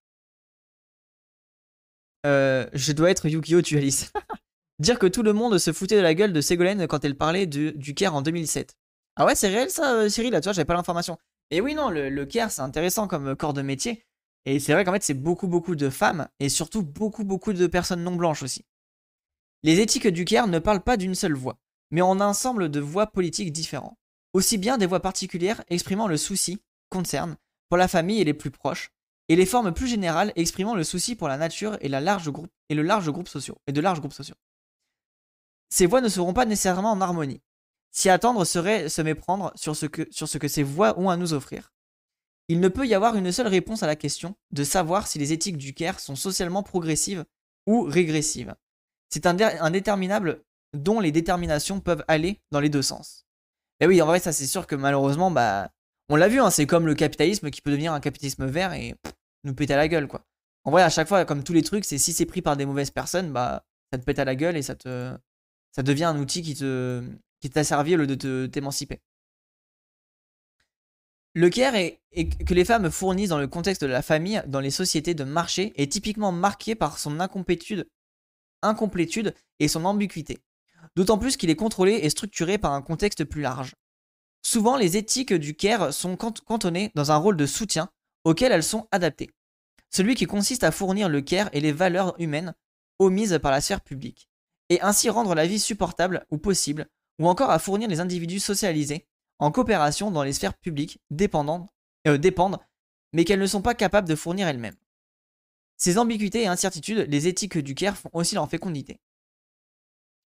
Euh, je dois être Yukio Alice. Dire que tout le monde se foutait de la gueule de Ségolène quand elle parlait du Caire en 2007. Ah ouais, c'est réel ça, euh, Cyril, là, tu vois, j'avais pas l'information. Et oui, non, le, le Caire, c'est intéressant comme euh, corps de métier. Et c'est vrai qu'en fait, c'est beaucoup, beaucoup de femmes et surtout beaucoup, beaucoup de personnes non blanches aussi. Les éthiques du Caire ne parlent pas d'une seule voix, mais en un ensemble de voix politiques différents. Aussi bien des voix particulières exprimant le souci, concerne, pour la famille et les plus proches, et les formes plus générales exprimant le souci pour la nature et, le large groupe sociaux, et de larges groupes sociaux. Ces voix ne seront pas nécessairement en harmonie. S'y attendre serait se méprendre sur ce, que, sur ce que ces voix ont à nous offrir. Il ne peut y avoir une seule réponse à la question de savoir si les éthiques du Caire sont socialement progressives ou régressives. C'est indéterminable dont les déterminations peuvent aller dans les deux sens. Et oui, en vrai, ça c'est sûr que malheureusement, bah, on l'a vu, hein, c'est comme le capitalisme qui peut devenir un capitalisme vert et nous péter à la gueule, quoi. En vrai, à chaque fois, comme tous les trucs, c'est si c'est pris par des mauvaises personnes, bah, ça te pète à la gueule et ça te, ça devient un outil qui te, qui t'a servi au lieu de t'émanciper. Le care est, que les femmes fournissent dans le contexte de la famille, dans les sociétés de marché, est typiquement marqué par son incomplétude, incomplétude et son ambiguïté. D'autant plus qu'il est contrôlé et structuré par un contexte plus large. Souvent, les éthiques du care sont cantonnées dans un rôle de soutien auxquelles elles sont adaptées. Celui qui consiste à fournir le care et les valeurs humaines omises par la sphère publique, et ainsi rendre la vie supportable ou possible, ou encore à fournir les individus socialisés en coopération dans les sphères publiques dépendant, euh, mais qu'elles ne sont pas capables de fournir elles-mêmes. Ces ambiguïtés et incertitudes, les éthiques du Caire font aussi leur fécondité.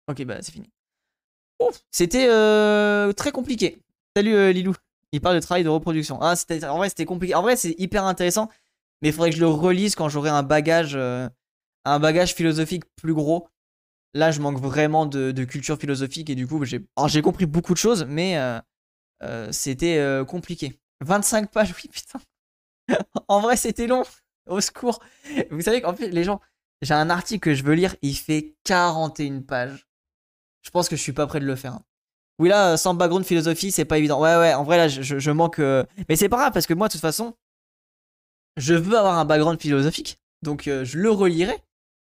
Ok, bah c'est fini. C'était euh, très compliqué. Salut euh, Lilou. Il parle de travail de reproduction. Ah, en vrai, c'était compliqué. En vrai, c'est hyper intéressant. Mais il faudrait que je le relise quand j'aurai un bagage, euh, un bagage philosophique plus gros. Là, je manque vraiment de, culture philosophique et du coup, j'ai, j'ai compris beaucoup de choses, mais c'était compliqué. 25 pages, oui, putain. en vrai, c'était long. Au secours. Vous savez qu'en fait, les gens, j'ai un article que je veux lire, il fait 41 pages. Je pense que je suis pas prêt de le faire. Oui, là, sans background philosophie, c'est pas évident. Ouais, ouais, en vrai, là, je, manque. Euh, mais c'est pas grave, parce que moi, de toute façon, je veux avoir un background philosophique. Donc, euh, je le relirai.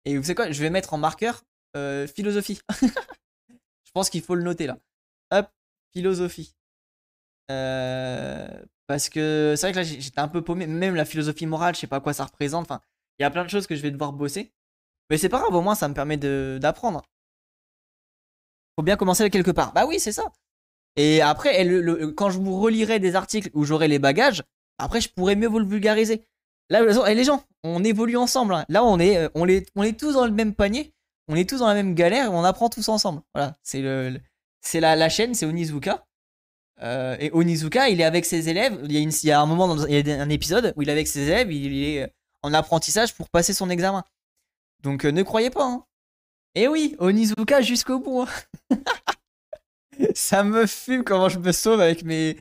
Et vous savez quoi Je vais mettre en marqueur euh, philosophie. je pense qu'il faut le noter là. Hop, philosophie. parce que c'est vrai que là, j'étais un peu paumé. Même la philosophie morale, je sais pas quoi ça représente. Enfin, il y a plein de choses que je vais devoir bosser. Mais c'est pas grave, au moins, ça me permet d'apprendre faut bien commencer avec quelque part. Bah oui, c'est ça. Et après, quand je vous relirai des articles où j'aurai les bagages, après, je pourrais mieux vous le vulgariser. Là, les gens, on évolue ensemble. Hein. Là, on est, euh, on, est, on est tous dans le même panier, on est tous dans la même galère et on apprend tous ensemble. Voilà, c'est le, la, la chaîne, c'est Onizuka. Euh, et Onizuka, il est avec ses élèves. Il y a, il y a un moment, dans, il y a un épisode où il est avec ses élèves, il est en apprentissage pour passer son examen. Donc, euh, ne croyez pas. Hein. Et eh oui, Onizuka jusqu'au bout. Hein. ça me fume comment je me sauve avec mes,